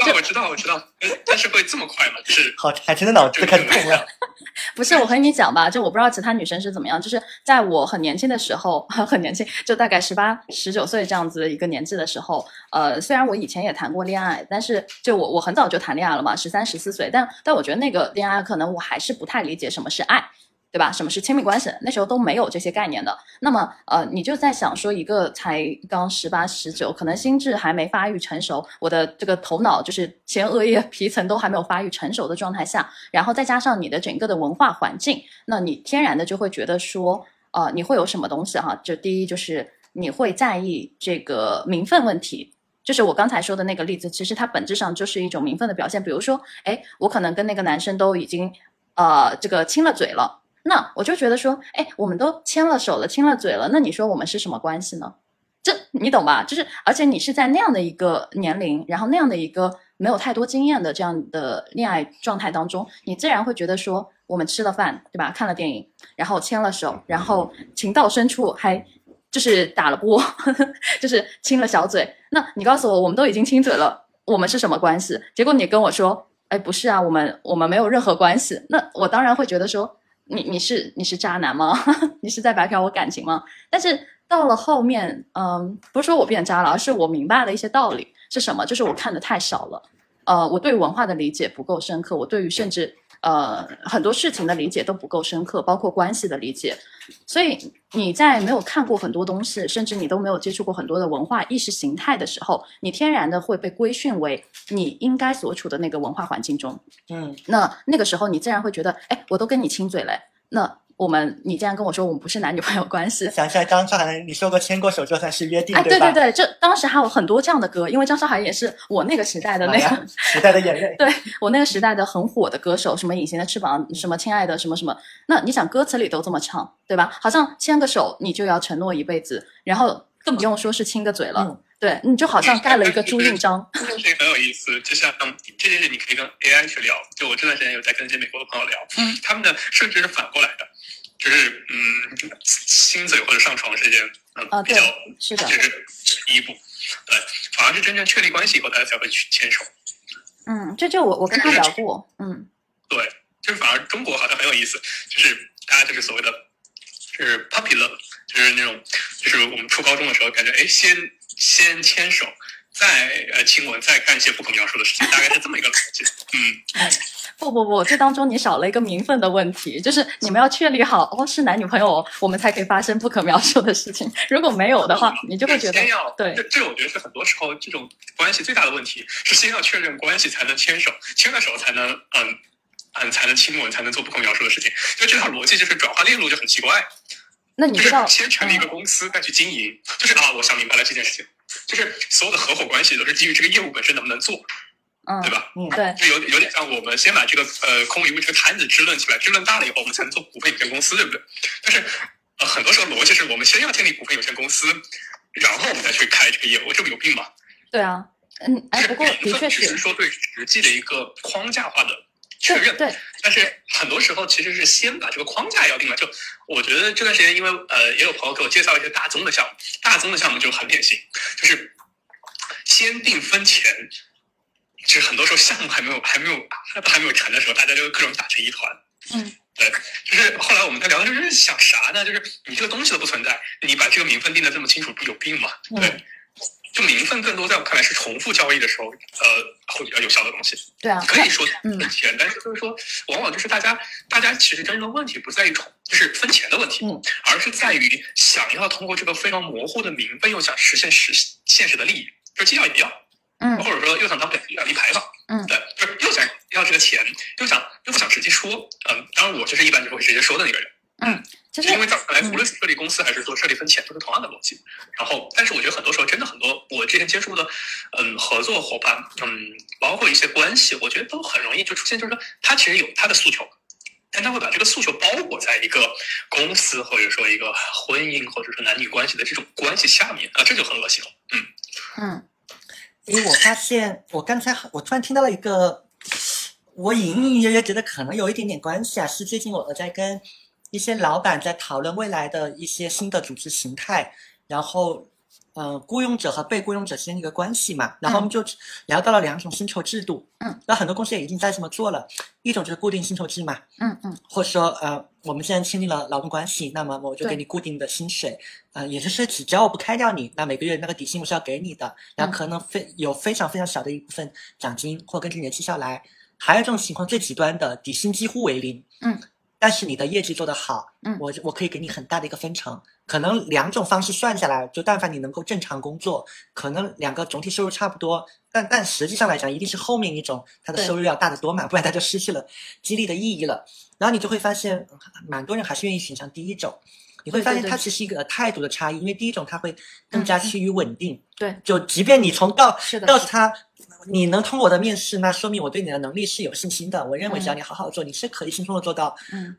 那我知道，我知道，但是会这么快吗？就是 <laughs> 好，海晨的脑子开始痛了。<laughs> 不是，我和你讲吧，就我不知道其他女生是怎么样，就是在我很年轻的时候，很年轻，就大概十八、十九岁这样子一个年纪的时候，呃，虽然我以前也谈过恋爱，但是就我我很早就谈恋爱了嘛，十三、十四岁，但但我觉得那个恋爱可能我还是不太理解什么是爱。对吧？什么是亲密关系？那时候都没有这些概念的。那么，呃，你就在想说，一个才刚十八、十九，可能心智还没发育成熟，我的这个头脑就是前额叶皮层都还没有发育成熟的状态下，然后再加上你的整个的文化环境，那你天然的就会觉得说，呃，你会有什么东西哈？就第一就是你会在意这个名分问题，就是我刚才说的那个例子，其实它本质上就是一种名分的表现。比如说，哎，我可能跟那个男生都已经，呃，这个亲了嘴了。那我就觉得说，哎，我们都牵了手了，亲了嘴了，那你说我们是什么关系呢？这你懂吧？就是，而且你是在那样的一个年龄，然后那样的一个没有太多经验的这样的恋爱状态当中，你自然会觉得说，我们吃了饭，对吧？看了电影，然后牵了手，然后情到深处还就是打了啵，<laughs> 就是亲了小嘴。那你告诉我，我们都已经亲嘴了，我们是什么关系？结果你跟我说，哎，不是啊，我们我们没有任何关系。那我当然会觉得说。你你是你是渣男吗？<laughs> 你是在白嫖我感情吗？但是到了后面，嗯，不是说我变渣了，而是我明白了一些道理是什么？就是我看的太少了，呃，我对文化的理解不够深刻，我对于甚至。呃，很多事情的理解都不够深刻，包括关系的理解。所以你在没有看过很多东西，甚至你都没有接触过很多的文化意识形态的时候，你天然的会被规训为你应该所处的那个文化环境中。嗯，那那个时候你自然会觉得，哎，我都跟你亲嘴嘞，那。我们，你竟然跟我说我们不是男女朋友关系？想起来张韶涵，你说过牵过手就算是约定，哎，对对对，这当时还有很多这样的歌，因为张韶涵也是我那个时代的那个时代的眼泪，<laughs> 对我那个时代的很火的歌手，什么隐形的翅膀，什么亲爱的，什么什么。那你想歌词里都这么唱，对吧？好像牵个手你就要承诺一辈子，然后更不用说是亲个嘴了。对你就好像盖了一个朱印章，<laughs> 这件事情很有意思。就像这件事，你可以跟 AI 去聊。就我这段时间有在跟一些美国的朋友聊，嗯，他们的甚至是反过来的。就是嗯，亲嘴或者上床是一件嗯比较是的，就是第一步，对，反而是真正确立关系以后，大家才会去牵手。嗯，这就我我跟他聊过，嗯，对，就是反而中国好像很有意思，就是大家就是所谓的，就是 puppy love，就是那种，就是我们初高中的时候，感觉哎，先先牵手，再呃亲吻，再干一些不可描述的事情，大概是这么一个逻辑。嗯，不不不，这当中你少了一个名分的问题，就是你们要确立好哦是男女朋友，我们才可以发生不可描述的事情。如果没有的话，你就会觉得先要对。这这我觉得是很多时候这种关系最大的问题，是先要确认关系才能牵手，牵了手才能嗯嗯才能亲吻，才能做不可描述的事情。就这套逻辑就是转化链路就很奇怪。那你知道先成立一个公司再去经营，就是啊，我想明白了这件事情，就是所有的合伙关系都是基于这个业务本身能不能做。嗯，对吧？嗯，对，就有有点像我们先把这个呃空无一物这个摊子支棱起来，支棱大了以后，我们才能做股份有限公司，对不对？但是呃，很多时候逻辑是我们先要建立股份有限公司，然后我们再去开这个业务，这不有病吗？对啊，嗯，哎，不过的确是说对实际的一个框架化的确认，对。但是很多时候其实是先把这个框架要定了。就我觉得这段时间，因为呃，也有朋友给我介绍一些大宗的项目，大宗的项目就很典型，就是先定分钱。其实很多时候项目还没有还没有还没有成的时候，大家就各种打成一团。嗯，对，就是后来我们在聊的就是想啥呢？就是你这个东西都不存在，你把这个名分定的这么清楚，不有病吗？对，就名分更多在我看来是重复交易的时候，呃，会比较有效的东西。对啊，可以说分钱，但是就是说，往往就是大家大家其实真正的问题不在于重，就是分钱的问题，嗯，而是在于想要通过这个非常模糊的名分，又想实现实现实的利益，就既要也不要。嗯，或者说又想当本地立牌坊，嗯，对，就是又想要这个钱，又想又不想直接说，嗯，当然我就是一般就会直接说的那个人，嗯，就是因为在看来，无论是设立公司还是说设立分钱，都是同样的逻辑。然后，但是我觉得很多时候真的很多，我之前接触的，嗯，合作伙伴，嗯，包括一些关系，我觉得都很容易就出现，就是说他其实有他的诉求，但他会把这个诉求包裹在一个公司或者说一个婚姻或者说男女关系的这种关系下面啊，这就很恶心了，嗯。嗯。因为我发现，我刚才我突然听到了一个，我隐隐约约觉得可能有一点点关系啊，是最近我在跟一些老板在讨论未来的一些新的组织形态，然后。嗯，雇佣者和被雇佣者之间的一个关系嘛，然后我们就聊到了两种薪酬制度。嗯，那很多公司也已经在这么做了，一种就是固定薪酬制嘛。嗯嗯，或者说呃，我们现在签订了劳动关系，那么我就给你固定的薪水，呃，也就是只要我不开掉你，那每个月那个底薪我是要给你的，然后可能非有非常非常小的一部分奖金，或根据你的绩效来。还有这种情况最极端的，底薪几乎为零。嗯。但是你的业绩做得好，嗯，我我可以给你很大的一个分成，可能两种方式算下来，就但凡你能够正常工作，可能两个总体收入差不多，但但实际上来讲，一定是后面一种他的收入要大得多嘛，不然他就失去了激励的意义了。然后你就会发现，蛮多人还是愿意选择第一种，你会发现它其实一个态度的差异，因为第一种它会更加趋于稳定，对，就即便你从告告诉他你能通过我的面试，那说明我对你的能力是有信心的，我认为只要你好好做，你是可以轻松的做到。嗯。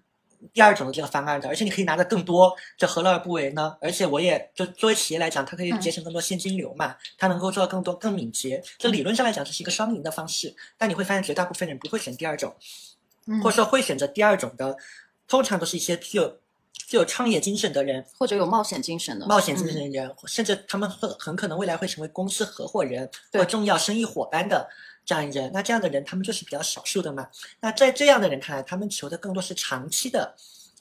第二种的这个方案的，而且你可以拿的更多，这何乐而不为呢？而且我也就作为企业来讲，它可以节省更多现金流嘛，它能够做到更多更敏捷。这理论上来讲，这是一个双赢的方式。但你会发现，绝大部分人不会选第二种，或者说会选择第二种的，通常都是一些具有具有创业精神的人，或者有冒险精神的冒险精神的人，甚至他们很很可能未来会成为公司合伙人或重要生意伙伴的。这样人，那这样的人他们就是比较少数的嘛。那在这样的人看来，他们求的更多是长期的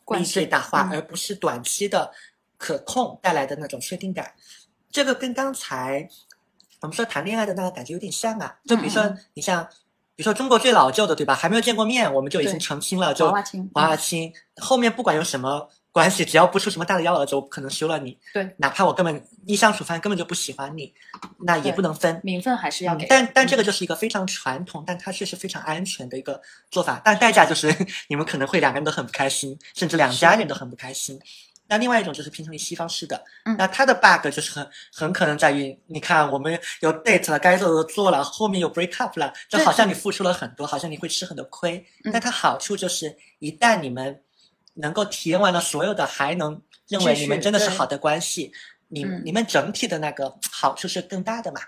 利益最大化，而不是短期的可控带来的那种确定感。这个跟刚才我们说谈恋爱的那个感觉有点像啊。就比如说，你像，比如说中国最老旧的，对吧？还没有见过面，我们就已经成亲了，就娃娃亲，娃娃亲。后面不管有什么。关系只要不出什么大的幺蛾子，我不可能休了你。对，哪怕我根本一相处饭根本就不喜欢你，那也不能分名分还是要给。但但这个就是一个非常传统，但它确实非常安全的一个做法。但代价就是你们可能会两个人都很不开心，甚至两家人都很不开心。那另外一种就是偏向于西方式的，那它的 bug 就是很很可能在于，你看我们有 date 了，该做的做了，后面有 break up 了，就好像你付出了很多，好像你会吃很多亏。但它好处就是一旦你们。能够体验完了所有的，还能认为你们真的是好的关系，你你们整体的那个好处是更大的嘛？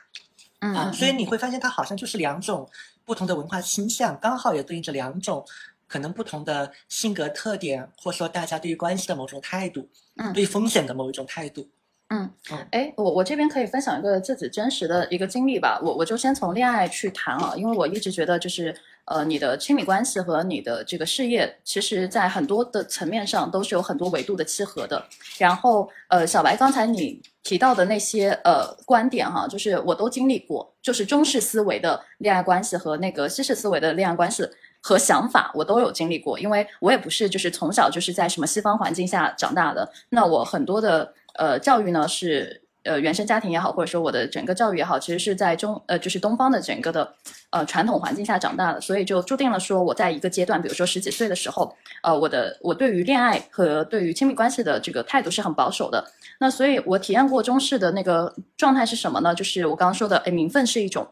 啊，所以你会发现它好像就是两种不同的文化倾向，刚好也对应着两种可能不同的性格特点，或者说大家对于关系的某种态度，嗯，对风险的某一种态度。嗯嗯，哎，我我这边可以分享一个自己真实的一个经历吧，我我就先从恋爱去谈啊，因为我一直觉得就是。呃，你的亲密关系和你的这个事业，其实在很多的层面上都是有很多维度的契合的。然后，呃，小白刚才你提到的那些呃观点哈，就是我都经历过，就是中式思维的恋爱关系和那个西式思维的恋爱关系，和想法，我都有经历过。因为我也不是就是从小就是在什么西方环境下长大的，那我很多的呃教育呢是。呃，原生家庭也好，或者说我的整个教育也好，其实是在中呃，就是东方的整个的呃传统环境下长大的，所以就注定了说我在一个阶段，比如说十几岁的时候，呃，我的我对于恋爱和对于亲密关系的这个态度是很保守的。那所以我体验过中式的那个状态是什么呢？就是我刚刚说的，哎，名分是一种，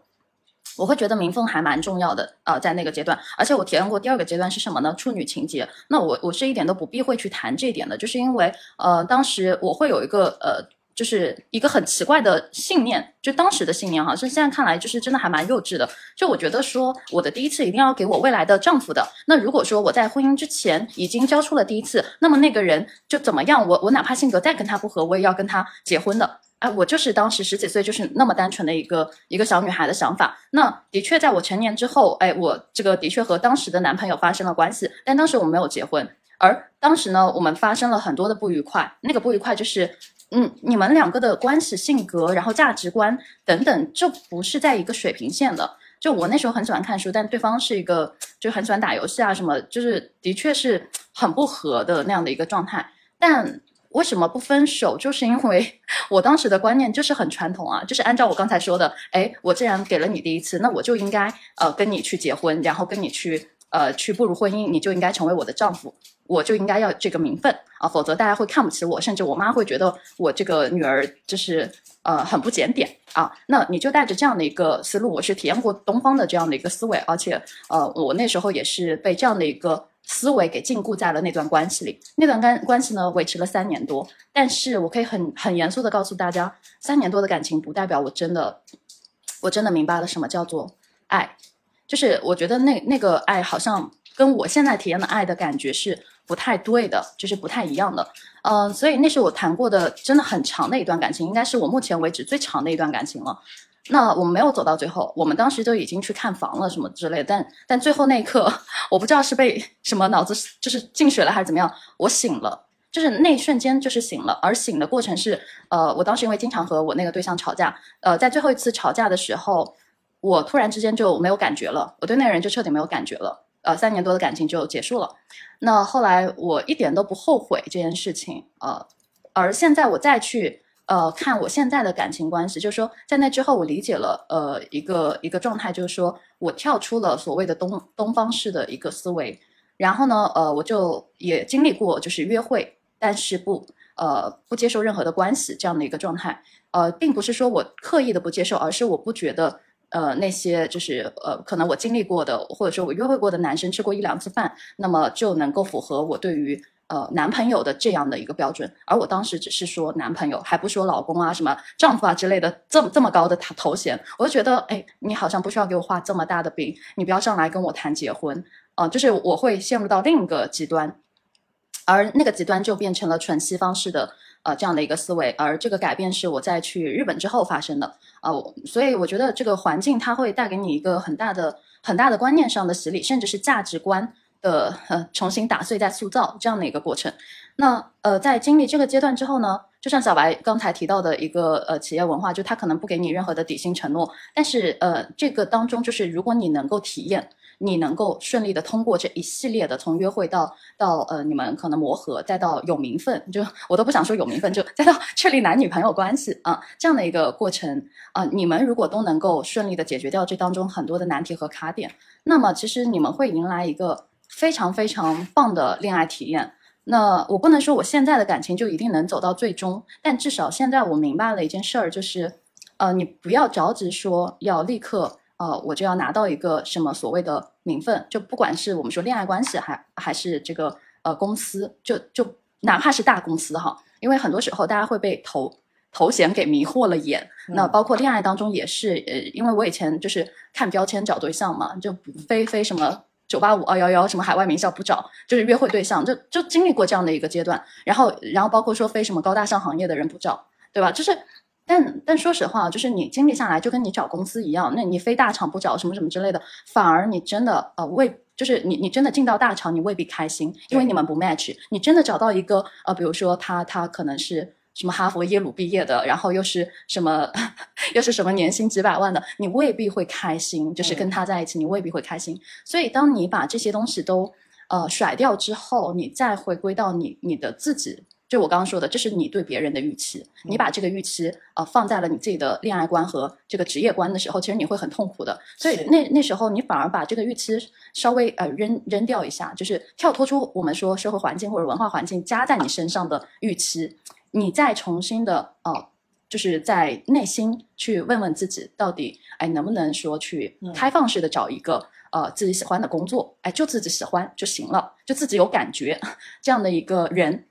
我会觉得名分还蛮重要的啊，在那个阶段。而且我体验过第二个阶段是什么呢？处女情节。那我我是一点都不避讳去谈这一点的，就是因为呃，当时我会有一个呃。就是一个很奇怪的信念，就当时的信念哈，是现在看来就是真的还蛮幼稚的。就我觉得说，我的第一次一定要给我未来的丈夫的。那如果说我在婚姻之前已经交出了第一次，那么那个人就怎么样，我我哪怕性格再跟他不合，我也要跟他结婚的。哎，我就是当时十几岁就是那么单纯的一个一个小女孩的想法。那的确在我成年之后，哎，我这个的确和当时的男朋友发生了关系，但当时我没有结婚。而当时呢，我们发生了很多的不愉快，那个不愉快就是。嗯，你们两个的关系、性格，然后价值观等等，就不是在一个水平线的。就我那时候很喜欢看书，但对方是一个就很喜欢打游戏啊，什么就是的确是很不合的那样的一个状态。但为什么不分手？就是因为 <laughs> 我当时的观念就是很传统啊，就是按照我刚才说的，哎，我既然给了你第一次，那我就应该呃跟你去结婚，然后跟你去。呃，去步入婚姻，你就应该成为我的丈夫，我就应该要这个名分啊，否则大家会看不起我，甚至我妈会觉得我这个女儿就是呃很不检点啊。那你就带着这样的一个思路，我是体验过东方的这样的一个思维，而且呃，我那时候也是被这样的一个思维给禁锢在了那段关系里。那段关关系呢，维持了三年多，但是我可以很很严肃的告诉大家，三年多的感情不代表我真的我真的明白了什么叫做爱。就是我觉得那那个爱好像跟我现在体验的爱的感觉是不太对的，就是不太一样的。嗯，所以那是我谈过的真的很长的一段感情，应该是我目前为止最长的一段感情了。那我们没有走到最后，我们当时就已经去看房了什么之类的，但但最后那一刻，我不知道是被什么脑子就是进水了还是怎么样，我醒了，就是那一瞬间就是醒了。而醒的过程是，呃，我当时因为经常和我那个对象吵架，呃，在最后一次吵架的时候。我突然之间就没有感觉了，我对那个人就彻底没有感觉了。呃，三年多的感情就结束了。那后来我一点都不后悔这件事情。呃，而现在我再去呃看我现在的感情关系，就是说在那之后我理解了呃一个一个状态，就是说我跳出了所谓的东东方式的一个思维。然后呢，呃，我就也经历过就是约会，但是不呃不接受任何的关系这样的一个状态。呃，并不是说我刻意的不接受，而是我不觉得。呃，那些就是呃，可能我经历过的，或者说我约会过的男生吃过一两次饭，那么就能够符合我对于呃男朋友的这样的一个标准。而我当时只是说男朋友，还不说老公啊、什么丈夫啊之类的这么这么高的头衔，我就觉得，哎，你好像不需要给我画这么大的饼，你不要上来跟我谈结婚啊，就是我会陷入到另一个极端，而那个极端就变成了纯西方式的。呃，这样的一个思维，而这个改变是我在去日本之后发生的啊，所以我觉得这个环境它会带给你一个很大的、很大的观念上的洗礼，甚至是价值观的呃重新打碎、再塑造这样的一个过程。那呃，在经历这个阶段之后呢，就像小白刚才提到的一个呃企业文化，就他可能不给你任何的底薪承诺，但是呃，这个当中就是如果你能够体验。你能够顺利的通过这一系列的从约会到到呃你们可能磨合，再到有名分，就我都不想说有名分，就再到 <laughs> 确立男女朋友关系啊这样的一个过程啊，你们如果都能够顺利的解决掉这当中很多的难题和卡点，那么其实你们会迎来一个非常非常棒的恋爱体验。那我不能说我现在的感情就一定能走到最终，但至少现在我明白了一件事儿，就是呃你不要着急说要立刻。呃，我就要拿到一个什么所谓的名分，就不管是我们说恋爱关系，还还是这个呃公司，就就哪怕是大公司哈，因为很多时候大家会被头头衔给迷惑了眼。那包括恋爱当中也是，呃，因为我以前就是看标签找对象嘛，就非非什么九八五二幺幺，什么海外名校不找，就是约会对象，就就经历过这样的一个阶段。然后然后包括说非什么高大上行业的人不找，对吧？就是。但但说实话，就是你经历下来，就跟你找公司一样，那你非大厂不找什么什么之类的，反而你真的呃未就是你你真的进到大厂，你未必开心，因为你们不 match。你真的找到一个呃，比如说他他可能是什么哈佛耶鲁毕业的，然后又是什么 <laughs> 又是什么年薪几百万的，你未必会开心。就是跟他在一起，你未必会开心。所以，当你把这些东西都呃甩掉之后，你再回归到你你的自己。就我刚刚说的，这是你对别人的预期，你把这个预期呃放在了你自己的恋爱观和这个职业观的时候，其实你会很痛苦的。所以那那时候你反而把这个预期稍微呃扔扔掉一下，就是跳脱出我们说社会环境或者文化环境加在你身上的预期，你再重新的呃，就是在内心去问问自己，到底哎能不能说去开放式的找一个呃自己喜欢的工作，哎就自己喜欢就行了，就自己有感觉。<laughs> 这样的一个人。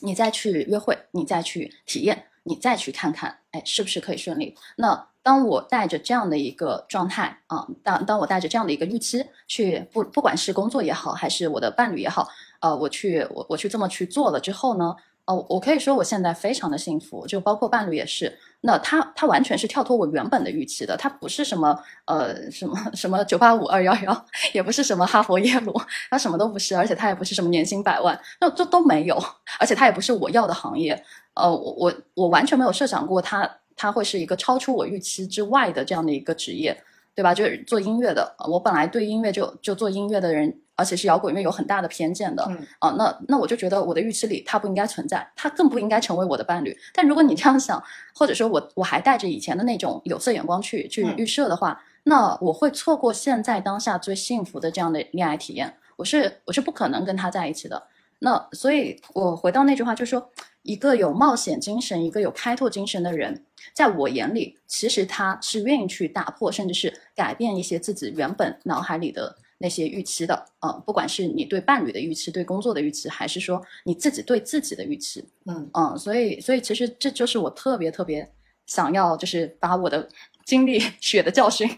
你再去约会，你再去体验，你再去看看，哎，是不是可以顺利？那当我带着这样的一个状态啊，当当我带着这样的一个预期去，不不管是工作也好，还是我的伴侣也好，呃，我去我我去这么去做了之后呢？哦，我可以说我现在非常的幸福，就包括伴侣也是。那他他完全是跳脱我原本的预期的，他不是什么呃什么什么九八五二幺幺，也不是什么哈佛耶鲁，他什么都不是，而且他也不是什么年薪百万，那这都没有，而且他也不是我要的行业。呃，我我我完全没有设想过他他会是一个超出我预期之外的这样的一个职业，对吧？就是做音乐的，我本来对音乐就就做音乐的人。而且是摇滚乐有很大的偏见的，嗯啊，那那我就觉得我的预期里他不应该存在，他更不应该成为我的伴侣。但如果你这样想，或者说我我还带着以前的那种有色眼光去去预设的话，那我会错过现在当下最幸福的这样的恋爱体验。我是我是不可能跟他在一起的。那所以，我回到那句话，就是说，一个有冒险精神、一个有开拓精神的人，在我眼里，其实他是愿意去打破，甚至是改变一些自己原本脑海里的。那些预期的，嗯，不管是你对伴侣的预期、对工作的预期，还是说你自己对自己的预期，嗯嗯，所以所以其实这就是我特别特别想要，就是把我的经历、血的教训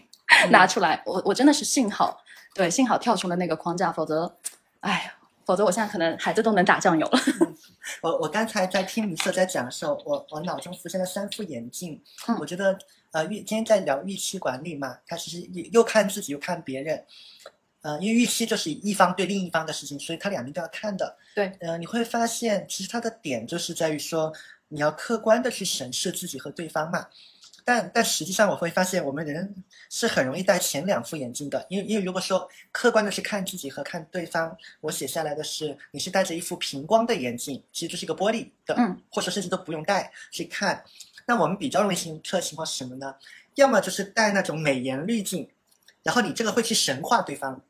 拿出来。我我真的是幸好，对，幸好跳出了那个框架，否则，哎，否则我现在可能孩子都能打酱油了。我我刚才在听米色在讲的时候，我我脑中浮现了三副眼镜。嗯，我觉得呃预今天在聊预期管理嘛，他其实又看自己又看别人。呃，因为预期就是一方对另一方的事情，所以他两边都要看的。对，呃，你会发现，其实他的点就是在于说，你要客观的去审视自己和对方嘛。但但实际上，我会发现我们人是很容易戴前两副眼镜的，因为因为如果说客观的去看自己和看对方，我写下来的是你是戴着一副平光的眼镜，其实就是一个玻璃的，嗯，或者甚至都不用戴去看。那我们比较容易形成的情况是什么呢？要么就是戴那种美颜滤镜，然后你这个会去神化对方。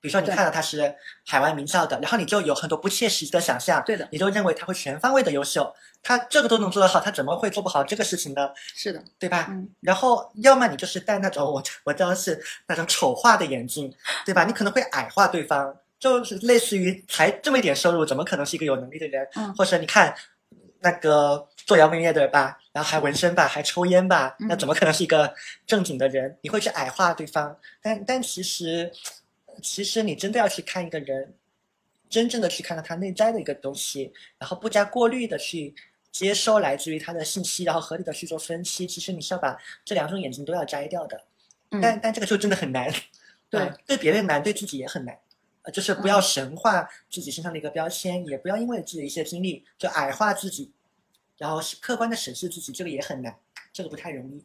比如说，你看到他是海外名校的，然后你就有很多不切实际的想象，对的，你就认为他会全方位的优秀，他这个都能做得好，他怎么会做不好这个事情呢？是的，对吧？嗯。然后，要么你就是戴那种我我知道是那种丑化的眼镜，对吧？你可能会矮化对方，就是类似于才这么一点收入，怎么可能是一个有能力的人？嗯。或者你看那个做摇滚乐的吧，然后还纹身吧，还抽烟吧，那怎么可能是一个正经的人？你会去矮化对方，但但其实。其实你真的要去看一个人，真正的去看到他内在的一个东西，然后不加过滤的去接收来自于他的信息，然后合理的去做分析。其实你是要把这两种眼睛都要摘掉的，但但这个就真的很难，对，对别人难，对自己也很难。呃，就是不要神化自己身上的一个标签，也不要因为自己的一些经历就矮化自己，然后客观的审视自己，这个也很难，这个不太容易。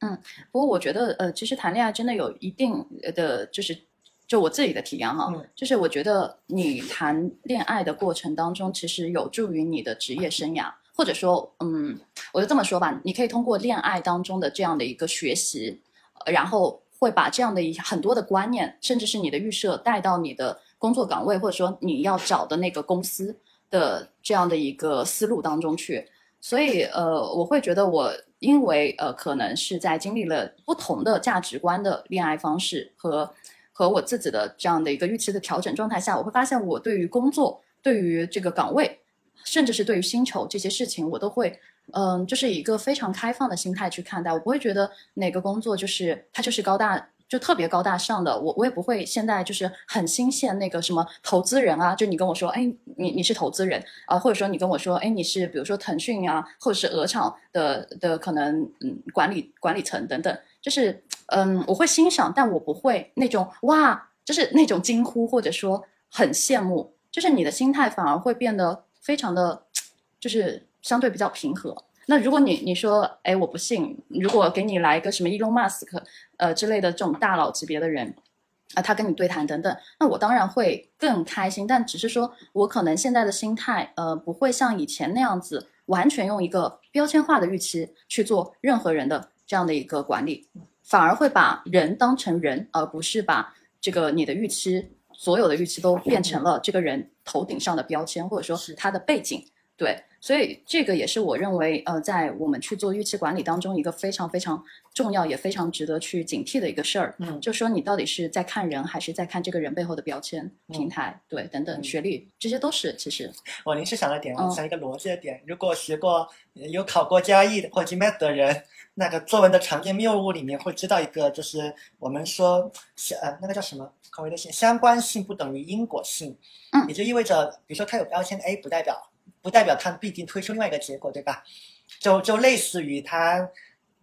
嗯，不过我觉得，呃，其实谈恋爱真的有一定的就是。就我自己的体验哈，就是我觉得你谈恋爱的过程当中，其实有助于你的职业生涯，或者说，嗯，我就这么说吧，你可以通过恋爱当中的这样的一个学习，然后会把这样的一很多的观念，甚至是你的预设带到你的工作岗位，或者说你要找的那个公司的这样的一个思路当中去。所以，呃，我会觉得我因为呃，可能是在经历了不同的价值观的恋爱方式和。和我自己的这样的一个预期的调整状态下，我会发现我对于工作、对于这个岗位，甚至是对于薪酬这些事情，我都会，嗯，就是一个非常开放的心态去看待。我不会觉得哪个工作就是它就是高大，就特别高大上的。我我也不会现在就是很新鲜那个什么投资人啊，就你跟我说，哎，你你是投资人啊，或者说你跟我说，哎，你是比如说腾讯啊，或者是鹅厂的的可能嗯管理管理层等等。就是，嗯，我会欣赏，但我不会那种哇，就是那种惊呼或者说很羡慕，就是你的心态反而会变得非常的，就是相对比较平和。那如果你你说，哎，我不信，如果给你来一个什么伊隆马斯克，呃之类的这种大佬级别的人，啊，他跟你对谈等等，那我当然会更开心。但只是说我可能现在的心态，呃，不会像以前那样子，完全用一个标签化的预期去做任何人的这样的一个管理，反而会把人当成人，而不是把这个你的预期。所有的预期都变成了这个人头顶上的标签，或者说是他的背景，对，所以这个也是我认为，呃，在我们去做预期管理当中一个非常非常重要也非常值得去警惕的一个事儿。嗯，就说你到底是在看人，还是在看这个人背后的标签、平台，对，等等，学历，这些都是其实。<laughs> 我临时想了点，想一个逻辑的点，如果学过、有考过加艺或者 GMAT 的人，那个作文的常见谬误里面会知道一个，就是我们说相，呃，那个叫什么？考维的性相关性不等于因果性，嗯，也就意味着，比如说它有标签 A，不代表不代表它必定推出另外一个结果，对吧？就就类似于他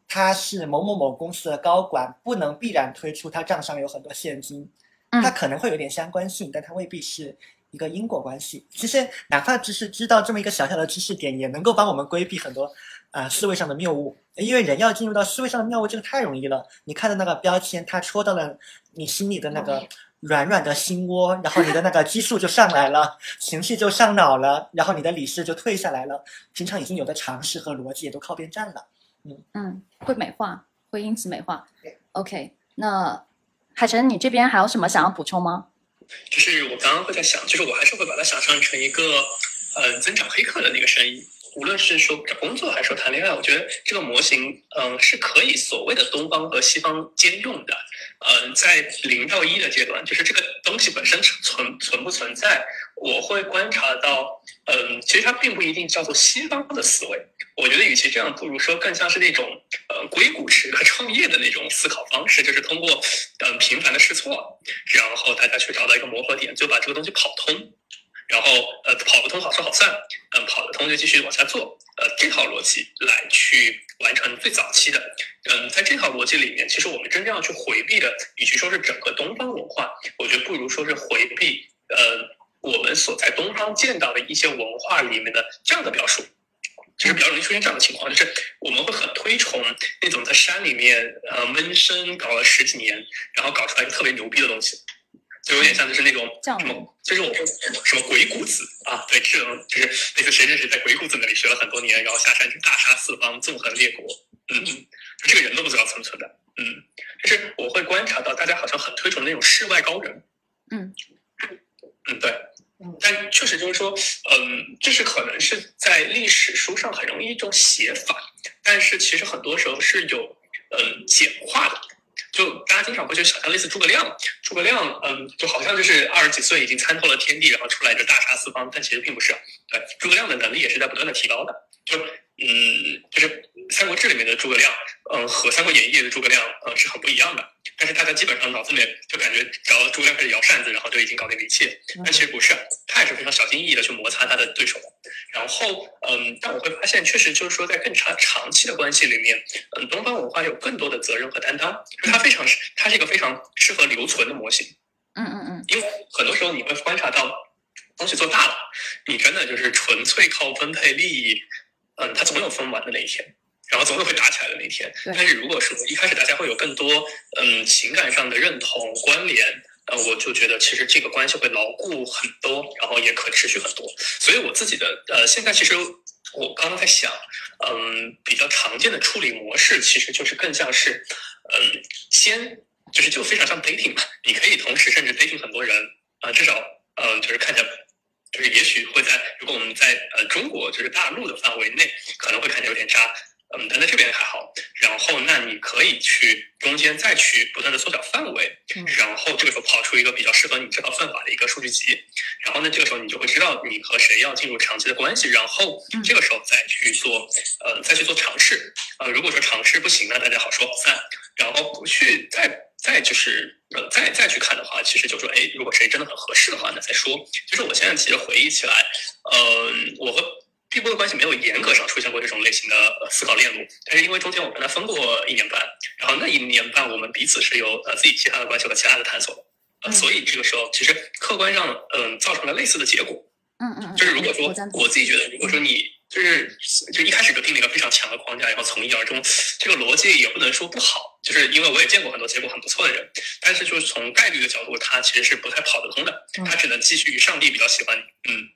他是某某某公司的高管，不能必然推出他账上有很多现金，他可能会有点相关性，但它未必是一个因果关系。其实哪怕只是知道这么一个小小的知识点，也能够帮我们规避很多啊思维上的谬误。因为人要进入到思维上的谬误，这个太容易了。你看的那个标签，它戳到了你心里的那个软软的心窝，然后你的那个激素就上来了，情绪就上脑了，然后你的理智就退下来了。平常已经有的常识和逻辑也都靠边站了。嗯嗯，会美化，会因此美化。OK，那海晨，你这边还有什么想要补充吗？就是我刚刚会在想，就是我还是会把它想象成一个呃增长黑客的那个生意。无论是说找工作还是说谈恋爱，我觉得这个模型，嗯，是可以所谓的东方和西方兼用的。嗯，在零到一的阶段，就是这个东西本身存存不存在，我会观察到，嗯，其实它并不一定叫做西方的思维。我觉得与其这样，不如说更像是那种，呃，硅谷式的创业的那种思考方式，就是通过，嗯，频繁的试错，然后大家去找到一个磨合点，就把这个东西跑通。然后，呃，跑不通好说好散，嗯，跑得通就继续往下做，呃，这套逻辑来去完成最早期的，嗯，在这套逻辑里面，其实我们真正要去回避的，与其说是整个东方文化，我觉得不如说是回避，呃，我们所在东方见到的一些文化里面的这样的表述，就是比较容易出现这样的情况，就是我们会很推崇那种在山里面，呃，闷声搞了十几年，然后搞出来一个特别牛逼的东西。就有点像，就是那种什么，就是我什么鬼谷子啊，对，这种就是那个谁谁谁在鬼谷子那里学了很多年，然后下山去大杀四方，纵横列国，嗯，就这个人都不知道存不存在，嗯，就是我会观察到大家好像很推崇那种世外高人，嗯，嗯，对，但确实就是说，嗯，这是可能是在历史书上很容易一种写法，但是其实很多时候是有嗯简化的。就大家经常会去想象类似诸葛亮，诸葛亮，嗯，就好像就是二十几岁已经参透了天地，然后出来就大杀四方，但其实并不是。对，诸葛亮的能力也是在不断的提高的。就，嗯，就是《三国志》里面的诸葛亮，嗯，和《三国演义》的诸葛亮，呃，是很不一样的。但是大家基本上脑子里面就感觉，只要诸葛亮开始摇扇子，然后就已经搞定了一切。但其实不是，他也是非常小心翼翼的去摩擦他的对手。然后，嗯，但我会发现，确实就是说，在更长长期的关系里面，嗯，东方文化有更多的责任和担当。就它非常是，它是一个非常适合留存的模型。嗯嗯嗯。因为很多时候你会观察到，东西做大了，你真的就是纯粹靠分配利益，嗯，它总有分完的那一天。然后总有会打起来的那天，但是如果说一开始大家会有更多嗯情感上的认同关联，呃，我就觉得其实这个关系会牢固很多，然后也可持续很多。所以我自己的呃现在其实我刚刚在想，嗯，比较常见的处理模式其实就是更像是嗯先就是就非常像 dating 嘛，你可以同时甚至 dating 很多人啊，至少嗯就是看起来就是也许会在如果我们在呃中国就是大陆的范围内可能会看起来有点渣。嗯，但在这边还好。然后，那你可以去中间再去不断的缩小范围，然后这个时候跑出一个比较适合你这套算法的一个数据集。然后呢，这个时候你就会知道你和谁要进入长期的关系。然后这个时候再去做，呃，再去做尝试。呃，如果说尝试不行呢，大家好说好散。然后不去再再就是呃再再去看的话，其实就说，哎，如果谁真的很合适的话，那再说。就是我现在其实回忆起来，嗯，我和。B 波的关系没有严格上出现过这种类型的思考链路，但是因为中间我跟他分过一年半，然后那一年半我们彼此是有呃自己其他的关系和其他的探索，呃，所以这个时候其实客观上嗯造成了类似的结果，嗯嗯，就是如果说我自己觉得，如果说你就是就一开始就定了一个非常强的框架，然后从一而终，这个逻辑也不能说不好，就是因为我也见过很多结果很不错的人，但是就是从概率的角度，他其实是不太跑得通的，他只能继续上帝比较喜欢你，嗯。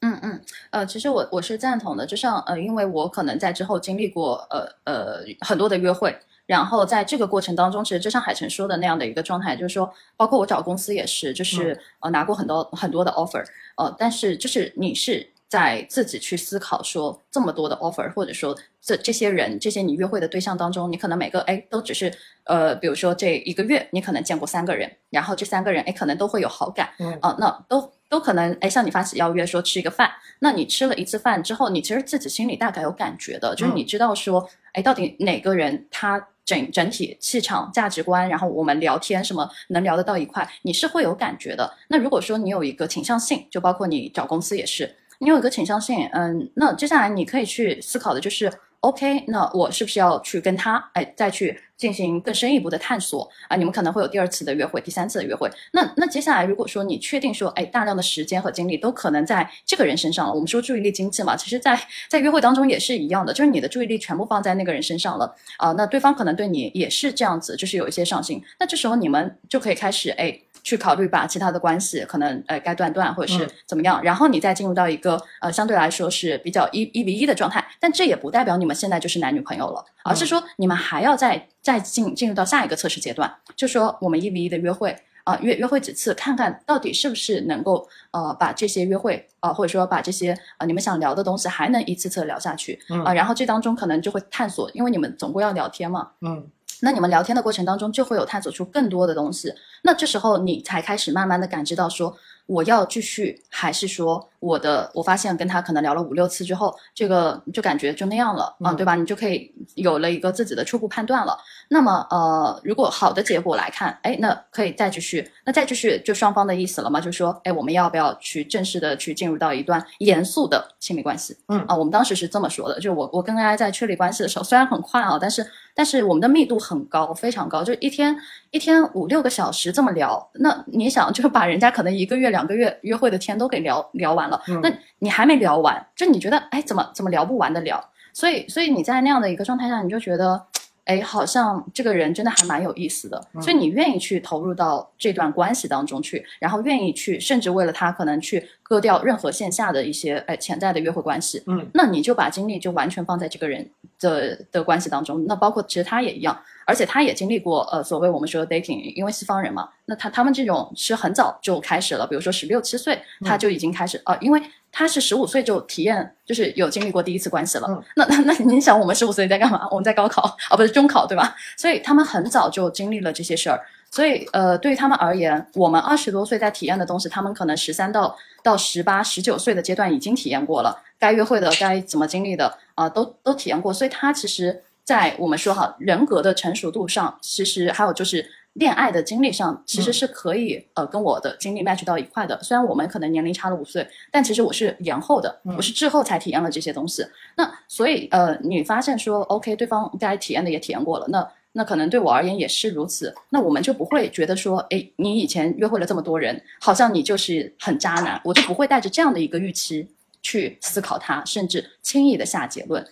嗯嗯，呃，其实我我是赞同的，就像呃，因为我可能在之后经历过呃呃很多的约会，然后在这个过程当中，其实就像海晨说的那样的一个状态，就是说，包括我找公司也是，就是呃拿过很多很多的 offer，呃，但是就是你是。在自己去思考说这么多的 offer，或者说这这些人这些你约会的对象当中，你可能每个哎都只是呃，比如说这一个月你可能见过三个人，然后这三个人哎可能都会有好感，嗯啊，那都都可能哎向你发起邀约说吃一个饭，那你吃了一次饭之后，你其实自己心里大概有感觉的，就是你知道说哎到底哪个人他整整体气场价值观，然后我们聊天什么能聊得到一块，你是会有感觉的。那如果说你有一个倾向性，就包括你找公司也是。你有一个倾向性，嗯，那接下来你可以去思考的就是，OK，那我是不是要去跟他，哎，再去进行更深一步的探索啊？你们可能会有第二次的约会，第三次的约会。那那接下来，如果说你确定说，哎，大量的时间和精力都可能在这个人身上了，我们说注意力经济嘛，其实，在在约会当中也是一样的，就是你的注意力全部放在那个人身上了啊，那对方可能对你也是这样子，就是有一些上心。那这时候你们就可以开始，哎。去考虑把其他的关系可能呃该断断或者是怎么样，然后你再进入到一个呃相对来说是比较一一比一的状态，但这也不代表你们现在就是男女朋友了，而是说你们还要再再进进入到下一个测试阶段，就说我们一比一的约会啊约约会几次，看看到底是不是能够呃把这些约会啊或者说把这些啊你们想聊的东西还能一次次聊下去啊，然后这当中可能就会探索，因为你们总归要聊天嘛，嗯。那你们聊天的过程当中，就会有探索出更多的东西。那这时候你才开始慢慢的感知到说。我要继续，还是说我的？我发现跟他可能聊了五六次之后，这个就感觉就那样了，嗯，对吧？你就可以有了一个自己的初步判断了。那么，呃，如果好的结果来看，哎，那可以再继续，那再继续就双方的意思了嘛？就是说，哎，我们要不要去正式的去进入到一段严肃的亲密关系？嗯，啊，我们当时是这么说的，就我我跟 AI 在确立关系的时候，虽然很快啊，但是但是我们的密度很高，非常高，就一天一天五六个小时这么聊。那你想，就是把人家可能一个月两。两个月约会的天都给聊聊完了，那你还没聊完，就你觉得哎，怎么怎么聊不完的聊？所以所以你在那样的一个状态下，你就觉得哎，好像这个人真的还蛮有意思的，所以你愿意去投入到这段关系当中去，然后愿意去，甚至为了他可能去割掉任何线下的一些哎潜在的约会关系，嗯，那你就把精力就完全放在这个人的的关系当中，那包括其实他也一样。而且他也经历过，呃，所谓我们说的 dating，因为西方人嘛，那他他们这种是很早就开始了，比如说十六七岁他就已经开始，呃，因为他是十五岁就体验，就是有经历过第一次关系了。嗯那那那你想，我们十五岁在干嘛？我们在高考啊，不是中考，对吧？所以他们很早就经历了这些事儿。所以，呃，对于他们而言，我们二十多岁在体验的东西，他们可能十三到到十八、十九岁的阶段已经体验过了，该约会的、该怎么经历的啊，都都体验过。所以他其实。在我们说哈人格的成熟度上，其实还有就是恋爱的经历上，其实是可以呃跟我的经历 match 到一块的。虽然我们可能年龄差了五岁，但其实我是延后的，我是滞后才体验了这些东西。那所以呃，你发现说 OK，对方该体验的也体验过了，那那可能对我而言也是如此。那我们就不会觉得说，哎，你以前约会了这么多人，好像你就是很渣男，我就不会带着这样的一个预期去思考他，甚至轻易的下结论。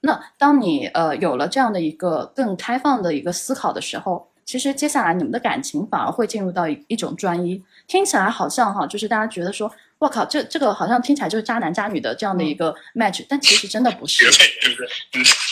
那当你呃有了这样的一个更开放的一个思考的时候，其实接下来你们的感情反而会进入到一一种专一。听起来好像哈，就是大家觉得说，我靠，这这个好像听起来就是渣男渣女的这样的一个 match，但其实真的不是，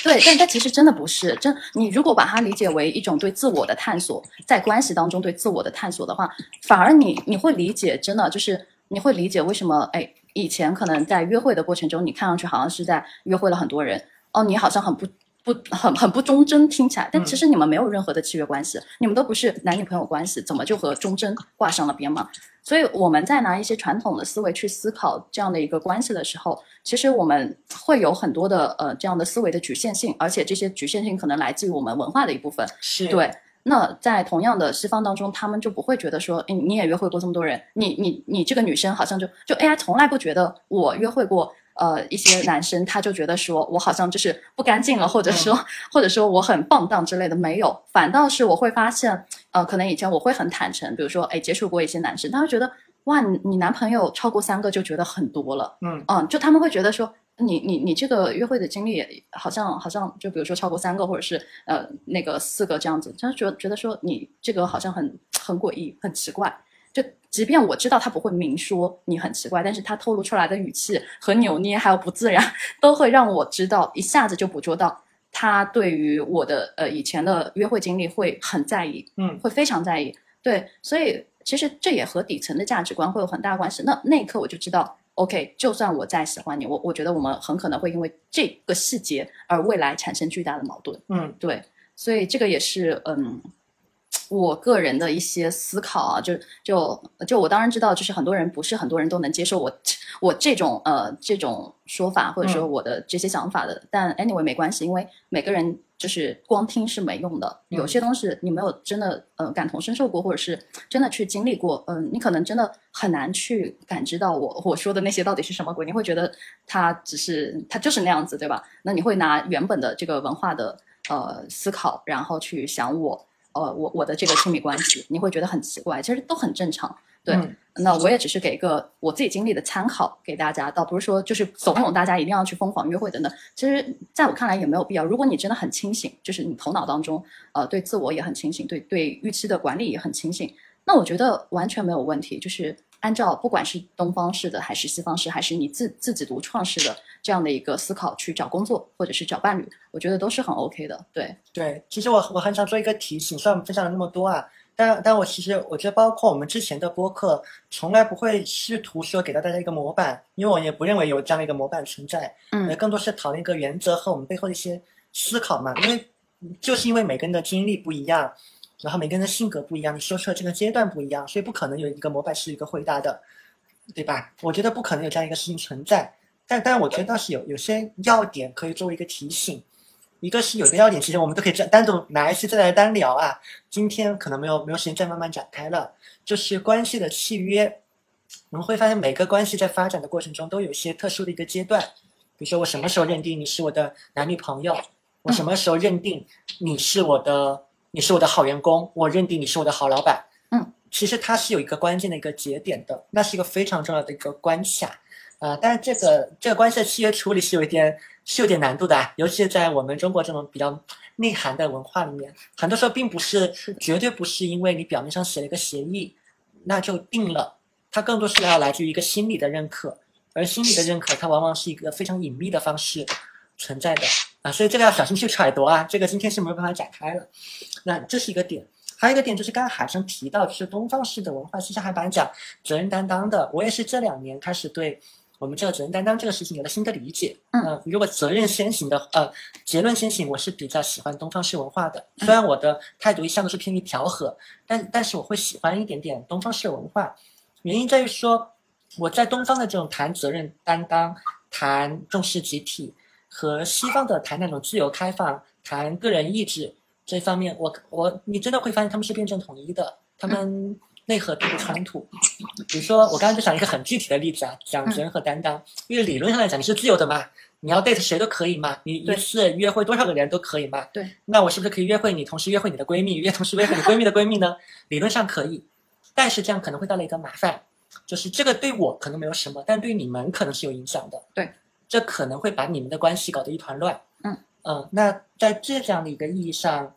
对，但但其实真的不是。真你如果把它理解为一种对自我的探索，在关系当中对自我的探索的话，反而你你会理解，真的就是你会理解为什么哎，以前可能在约会的过程中，你看上去好像是在约会了很多人。哦，你好像很不不很很不忠贞，听起来，但其实你们没有任何的契约关系，你们都不是男女朋友关系，怎么就和忠贞挂上了边嘛？所以我们在拿一些传统的思维去思考这样的一个关系的时候，其实我们会有很多的呃这样的思维的局限性，而且这些局限性可能来自于我们文化的一部分。是对。那在同样的西方当中，他们就不会觉得说，哎，你也约会过这么多人，你你你这个女生好像就就 AI 从来不觉得我约会过。呃，一些男生他就觉得说我好像就是不干净了，或者说或者说我很放荡之类的，没有，反倒是我会发现，呃，可能以前我会很坦诚，比如说，哎，接触过一些男生，他会觉得，哇，你男朋友超过三个就觉得很多了，嗯。嗯，就他们会觉得说，你你你这个约会的经历好像好像就比如说超过三个或者是呃那个四个这样子，就是觉觉得说你这个好像很很诡异很奇怪。就即便我知道他不会明说你很奇怪，但是他透露出来的语气和扭捏还有不自然，都会让我知道一下子就捕捉到他对于我的呃以前的约会经历会很在意，嗯，会非常在意。对，所以其实这也和底层的价值观会有很大关系。那那一刻我就知道，OK，就算我再喜欢你，我我觉得我们很可能会因为这个细节而未来产生巨大的矛盾。嗯，对，所以这个也是嗯。我个人的一些思考啊，就就就我当然知道，就是很多人不是很多人都能接受我我这种呃这种说法，或者说我的这些想法的。但 anyway 没关系，因为每个人就是光听是没用的，有些东西你没有真的呃感同身受过，或者是真的去经历过，嗯，你可能真的很难去感知到我我说的那些到底是什么鬼。你会觉得它只是它就是那样子，对吧？那你会拿原本的这个文化的呃思考，然后去想我。呃，我我的这个亲密关系，你会觉得很奇怪，其实都很正常。对，那我也只是给一个我自己经历的参考给大家，倒不是说就是怂恿大家一定要去疯狂约会等等。其实在我看来也没有必要。如果你真的很清醒，就是你头脑当中呃对自我也很清醒，对对预期的管理也很清醒，那我觉得完全没有问题。就是。按照不管是东方式的，还是西方式，还是你自自己独创式的这样的一个思考去找工作，或者是找伴侣，我觉得都是很 OK 的。对对，其实我我很想做一个提醒，虽然我们分享了那么多啊，但但我其实我觉得，包括我们之前的播客，从来不会试图说给到大家一个模板，因为我也不认为有这样的一个模板存在。嗯，更多是讨论一个原则和我们背后的一些思考嘛。因为就是因为每个人的经历不一样，然后每个人的性格不一样，你说出来这个阶段不一样，所以不可能有一个模板是一个回答的。对吧？我觉得不可能有这样一个事情存在，但但我觉得倒是有有些要点可以作为一个提醒。一个是有个要点，其实我们都可以再单独拿一次再来单聊啊。今天可能没有没有时间再慢慢展开了。就是关系的契约，我们会发现每个关系在发展的过程中都有一些特殊的一个阶段。比如说，我什么时候认定你是我的男女朋友？我什么时候认定你是我的你是我的好员工？我认定你是我的好老板。嗯其实它是有一个关键的一个节点的，那是一个非常重要的一个关卡，啊，但是这个这个关系的契约处理是有一点是有点难度的，尤其是在我们中国这种比较内涵的文化里面，很多时候并不是绝对不是因为你表面上写了一个协议，那就定了，它更多是要来自于一个心理的认可，而心理的认可它往往是一个非常隐秘的方式存在的啊，所以这个要小心去揣度啊，这个今天是没有办法展开了，那这是一个点。还有一个点就是，刚刚海生提到，就是东方式的文化，其实还蛮讲责任担当的。我也是这两年开始对我们这个责任担当这个事情有了新的理解。嗯，如果责任先行的，呃，结论先行，我是比较喜欢东方式文化的。虽然我的态度一向都是偏于调和，但但是我会喜欢一点点东方式文化。原因在于说，我在东方的这种谈责任担当、谈重视集体，和西方的谈那种自由开放、谈个人意志。这方面，我我你真的会发现他们是辩证统一的，他们内核并不冲突。比如说，我刚刚就讲一个很具体的例子啊，讲责任和担当。因为理论上来讲，你是自由的嘛，你要 date 谁都可以嘛，你一次约会多少个人都可以嘛。对。那我是不是可以约会你，同时约会你的闺蜜，约同时约会你闺蜜的闺蜜呢？理论上可以，但是这样可能会带来一个麻烦，就是这个对我可能没有什么，但对你们可能是有影响的。对。这可能会把你们的关系搞得一团乱。嗯。嗯，那在这样的一个意义上，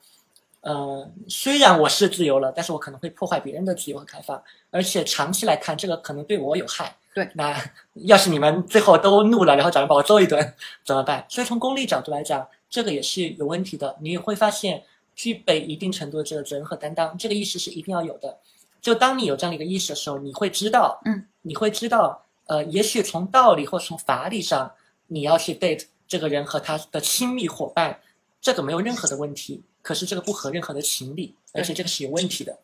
呃，虽然我是自由了，但是我可能会破坏别人的自由和开放，而且长期来看，这个可能对我有害。对，那要是你们最后都怒了，然后找人把我揍一顿，怎么办？所以从功利角度来讲，这个也是有问题的。你会发现，具备一定程度的这个责任和担当，这个意识是一定要有的。就当你有这样的一个意识的时候，你会知道，嗯，你会知道，呃，也许从道理或从法理上，你要去 date。这个人和他的亲密伙伴，这个没有任何的问题。可是这个不合任何的情理，而且这个是有问题的。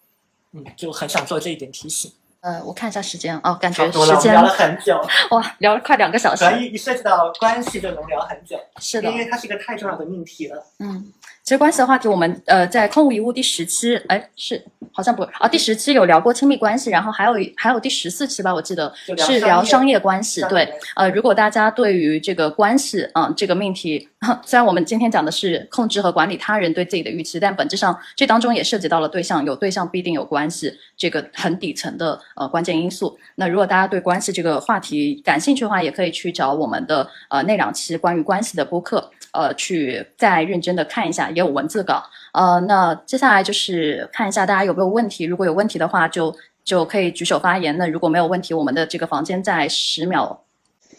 嗯，就很想做这一点提醒。呃，我看一下时间哦，感觉时间聊了很久，<laughs> 哇，聊了快两个小时。一一涉及到关系就能聊很久。是的，因为它是一个太重要的命题了。嗯，其实关系的话题，我们呃在空无一物第十期，哎是好像不啊第十期有聊过亲密关系，然后还有还有第十四期吧，我记得是聊商业关系。对，呃如果大家对于这个关系啊这个命题，<laughs> 虽然我们今天讲的是控制和管理他人对自己的预期，但本质上这当中也涉及到了对象，有对象必定有关系这个很底层的呃关键因素。那如果大家对关系这个话题感兴趣的话，也可以去找我们的呃那两期关于关系的播客，呃去再认真的看一下。也有文字稿，呃，那接下来就是看一下大家有没有问题，如果有问题的话，就就可以举手发言。那如果没有问题，我们的这个房间在十秒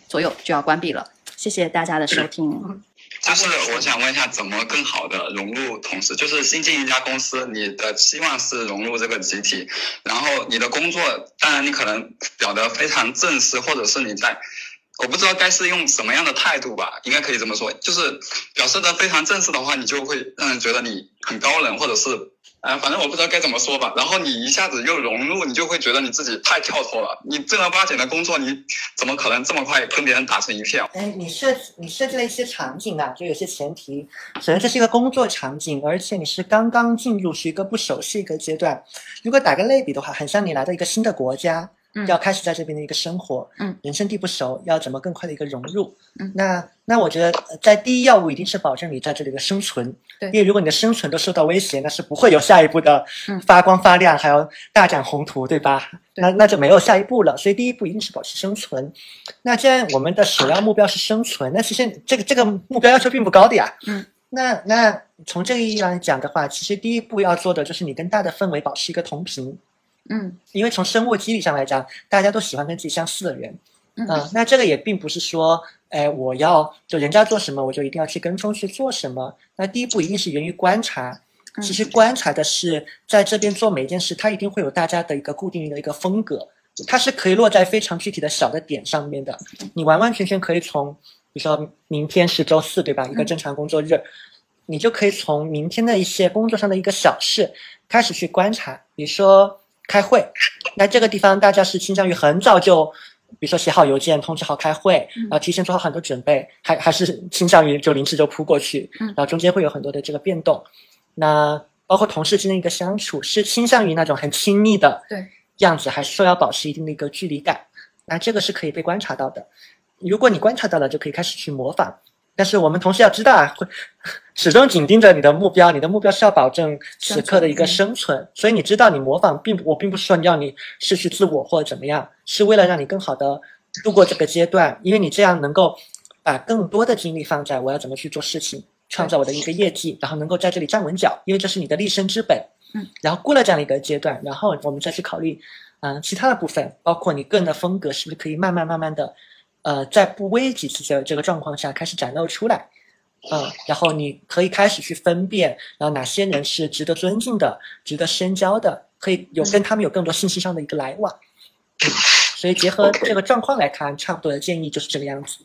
左右就要关闭了。谢谢大家的收听。就是我想问一下，怎么更好的融入同事？就是新进一家公司，你的期望是融入这个集体，然后你的工作，当然你可能表得非常正式，或者是你在。我不知道该是用什么样的态度吧，应该可以这么说，就是表示的非常正式的话，你就会让人觉得你很高冷，或者是，呃，反正我不知道该怎么说吧。然后你一下子又融入，你就会觉得你自己太跳脱了。你正儿八经的工作，你怎么可能这么快跟别人打成一片？哎，你设你设计了一些场景啊，就有些前提。首先这是一个工作场景，而且你是刚刚进入，是一个不熟悉一个阶段。如果打个类比的话，很像你来到一个新的国家。要开始在这边的一个生活，嗯，人生地不熟，要怎么更快的一个融入？嗯，那那我觉得在第一要务一定是保证你在这里的生存，对，因为如果你的生存都受到威胁，那是不会有下一步的发光发亮，还有大展宏图，对吧？那那就没有下一步了。所以第一步一定是保持生存。那既然我们的首要目标是生存，那其实这个这个目标要求并不高的呀。嗯，那那从这个意义上来讲的话，其实第一步要做的就是你跟大的氛围保持一个同频。嗯，因为从生物机理上来讲，大家都喜欢跟自己相似的人。嗯，那这个也并不是说，哎，我要就人家做什么，我就一定要去跟风去做什么。那第一步一定是源于观察。其实观察的是，在这边做每一件事，它一定会有大家的一个固定的一个风格，它是可以落在非常具体的小的点上面的。你完完全全可以从，比如说明天是周四，对吧？一个正常工作日，你就可以从明天的一些工作上的一个小事开始去观察，比如说。开会，那这个地方大家是倾向于很早就，比如说写好邮件通知好开会，然后提前做好很多准备，还还是倾向于就临时就扑过去，然后中间会有很多的这个变动。那包括同事之间一个相处，是倾向于那种很亲密的样子，还是说要保持一定的一个距离感？那这个是可以被观察到的。如果你观察到了，就可以开始去模仿。但是我们同时要知道啊，会始终紧盯着你的目标，你的目标是要保证此刻的一个生存。所以你知道，你模仿并我并不是说要你失去自我或者怎么样，是为了让你更好的度过这个阶段，因为你这样能够把更多的精力放在我要怎么去做事情，创造我的一个业绩，然后能够在这里站稳脚，因为这是你的立身之本。嗯，然后过了这样的一个阶段，然后我们再去考虑，嗯，其他的部分，包括你个人的风格是不是可以慢慢慢慢的。呃，在不危及自己的这个状况下开始展露出来，嗯，然后你可以开始去分辨，然后哪些人是值得尊敬的、值得深交的，可以有跟他们有更多信息上的一个来往。<laughs> 所以结合这个状况来看，差不多的建议就是这个样子。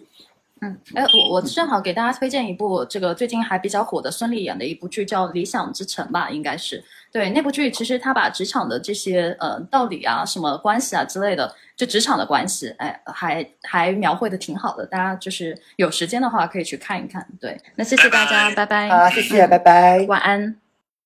嗯，哎，我我正好给大家推荐一部这个最近还比较火的孙俪演的一部剧，叫《理想之城》吧，应该是。对那部剧，其实他把职场的这些呃道理啊、什么关系啊之类的，就职场的关系，哎，还还描绘的挺好的。大家就是有时间的话可以去看一看。对，那谢谢大家，拜拜。好，谢谢，拜拜，晚安。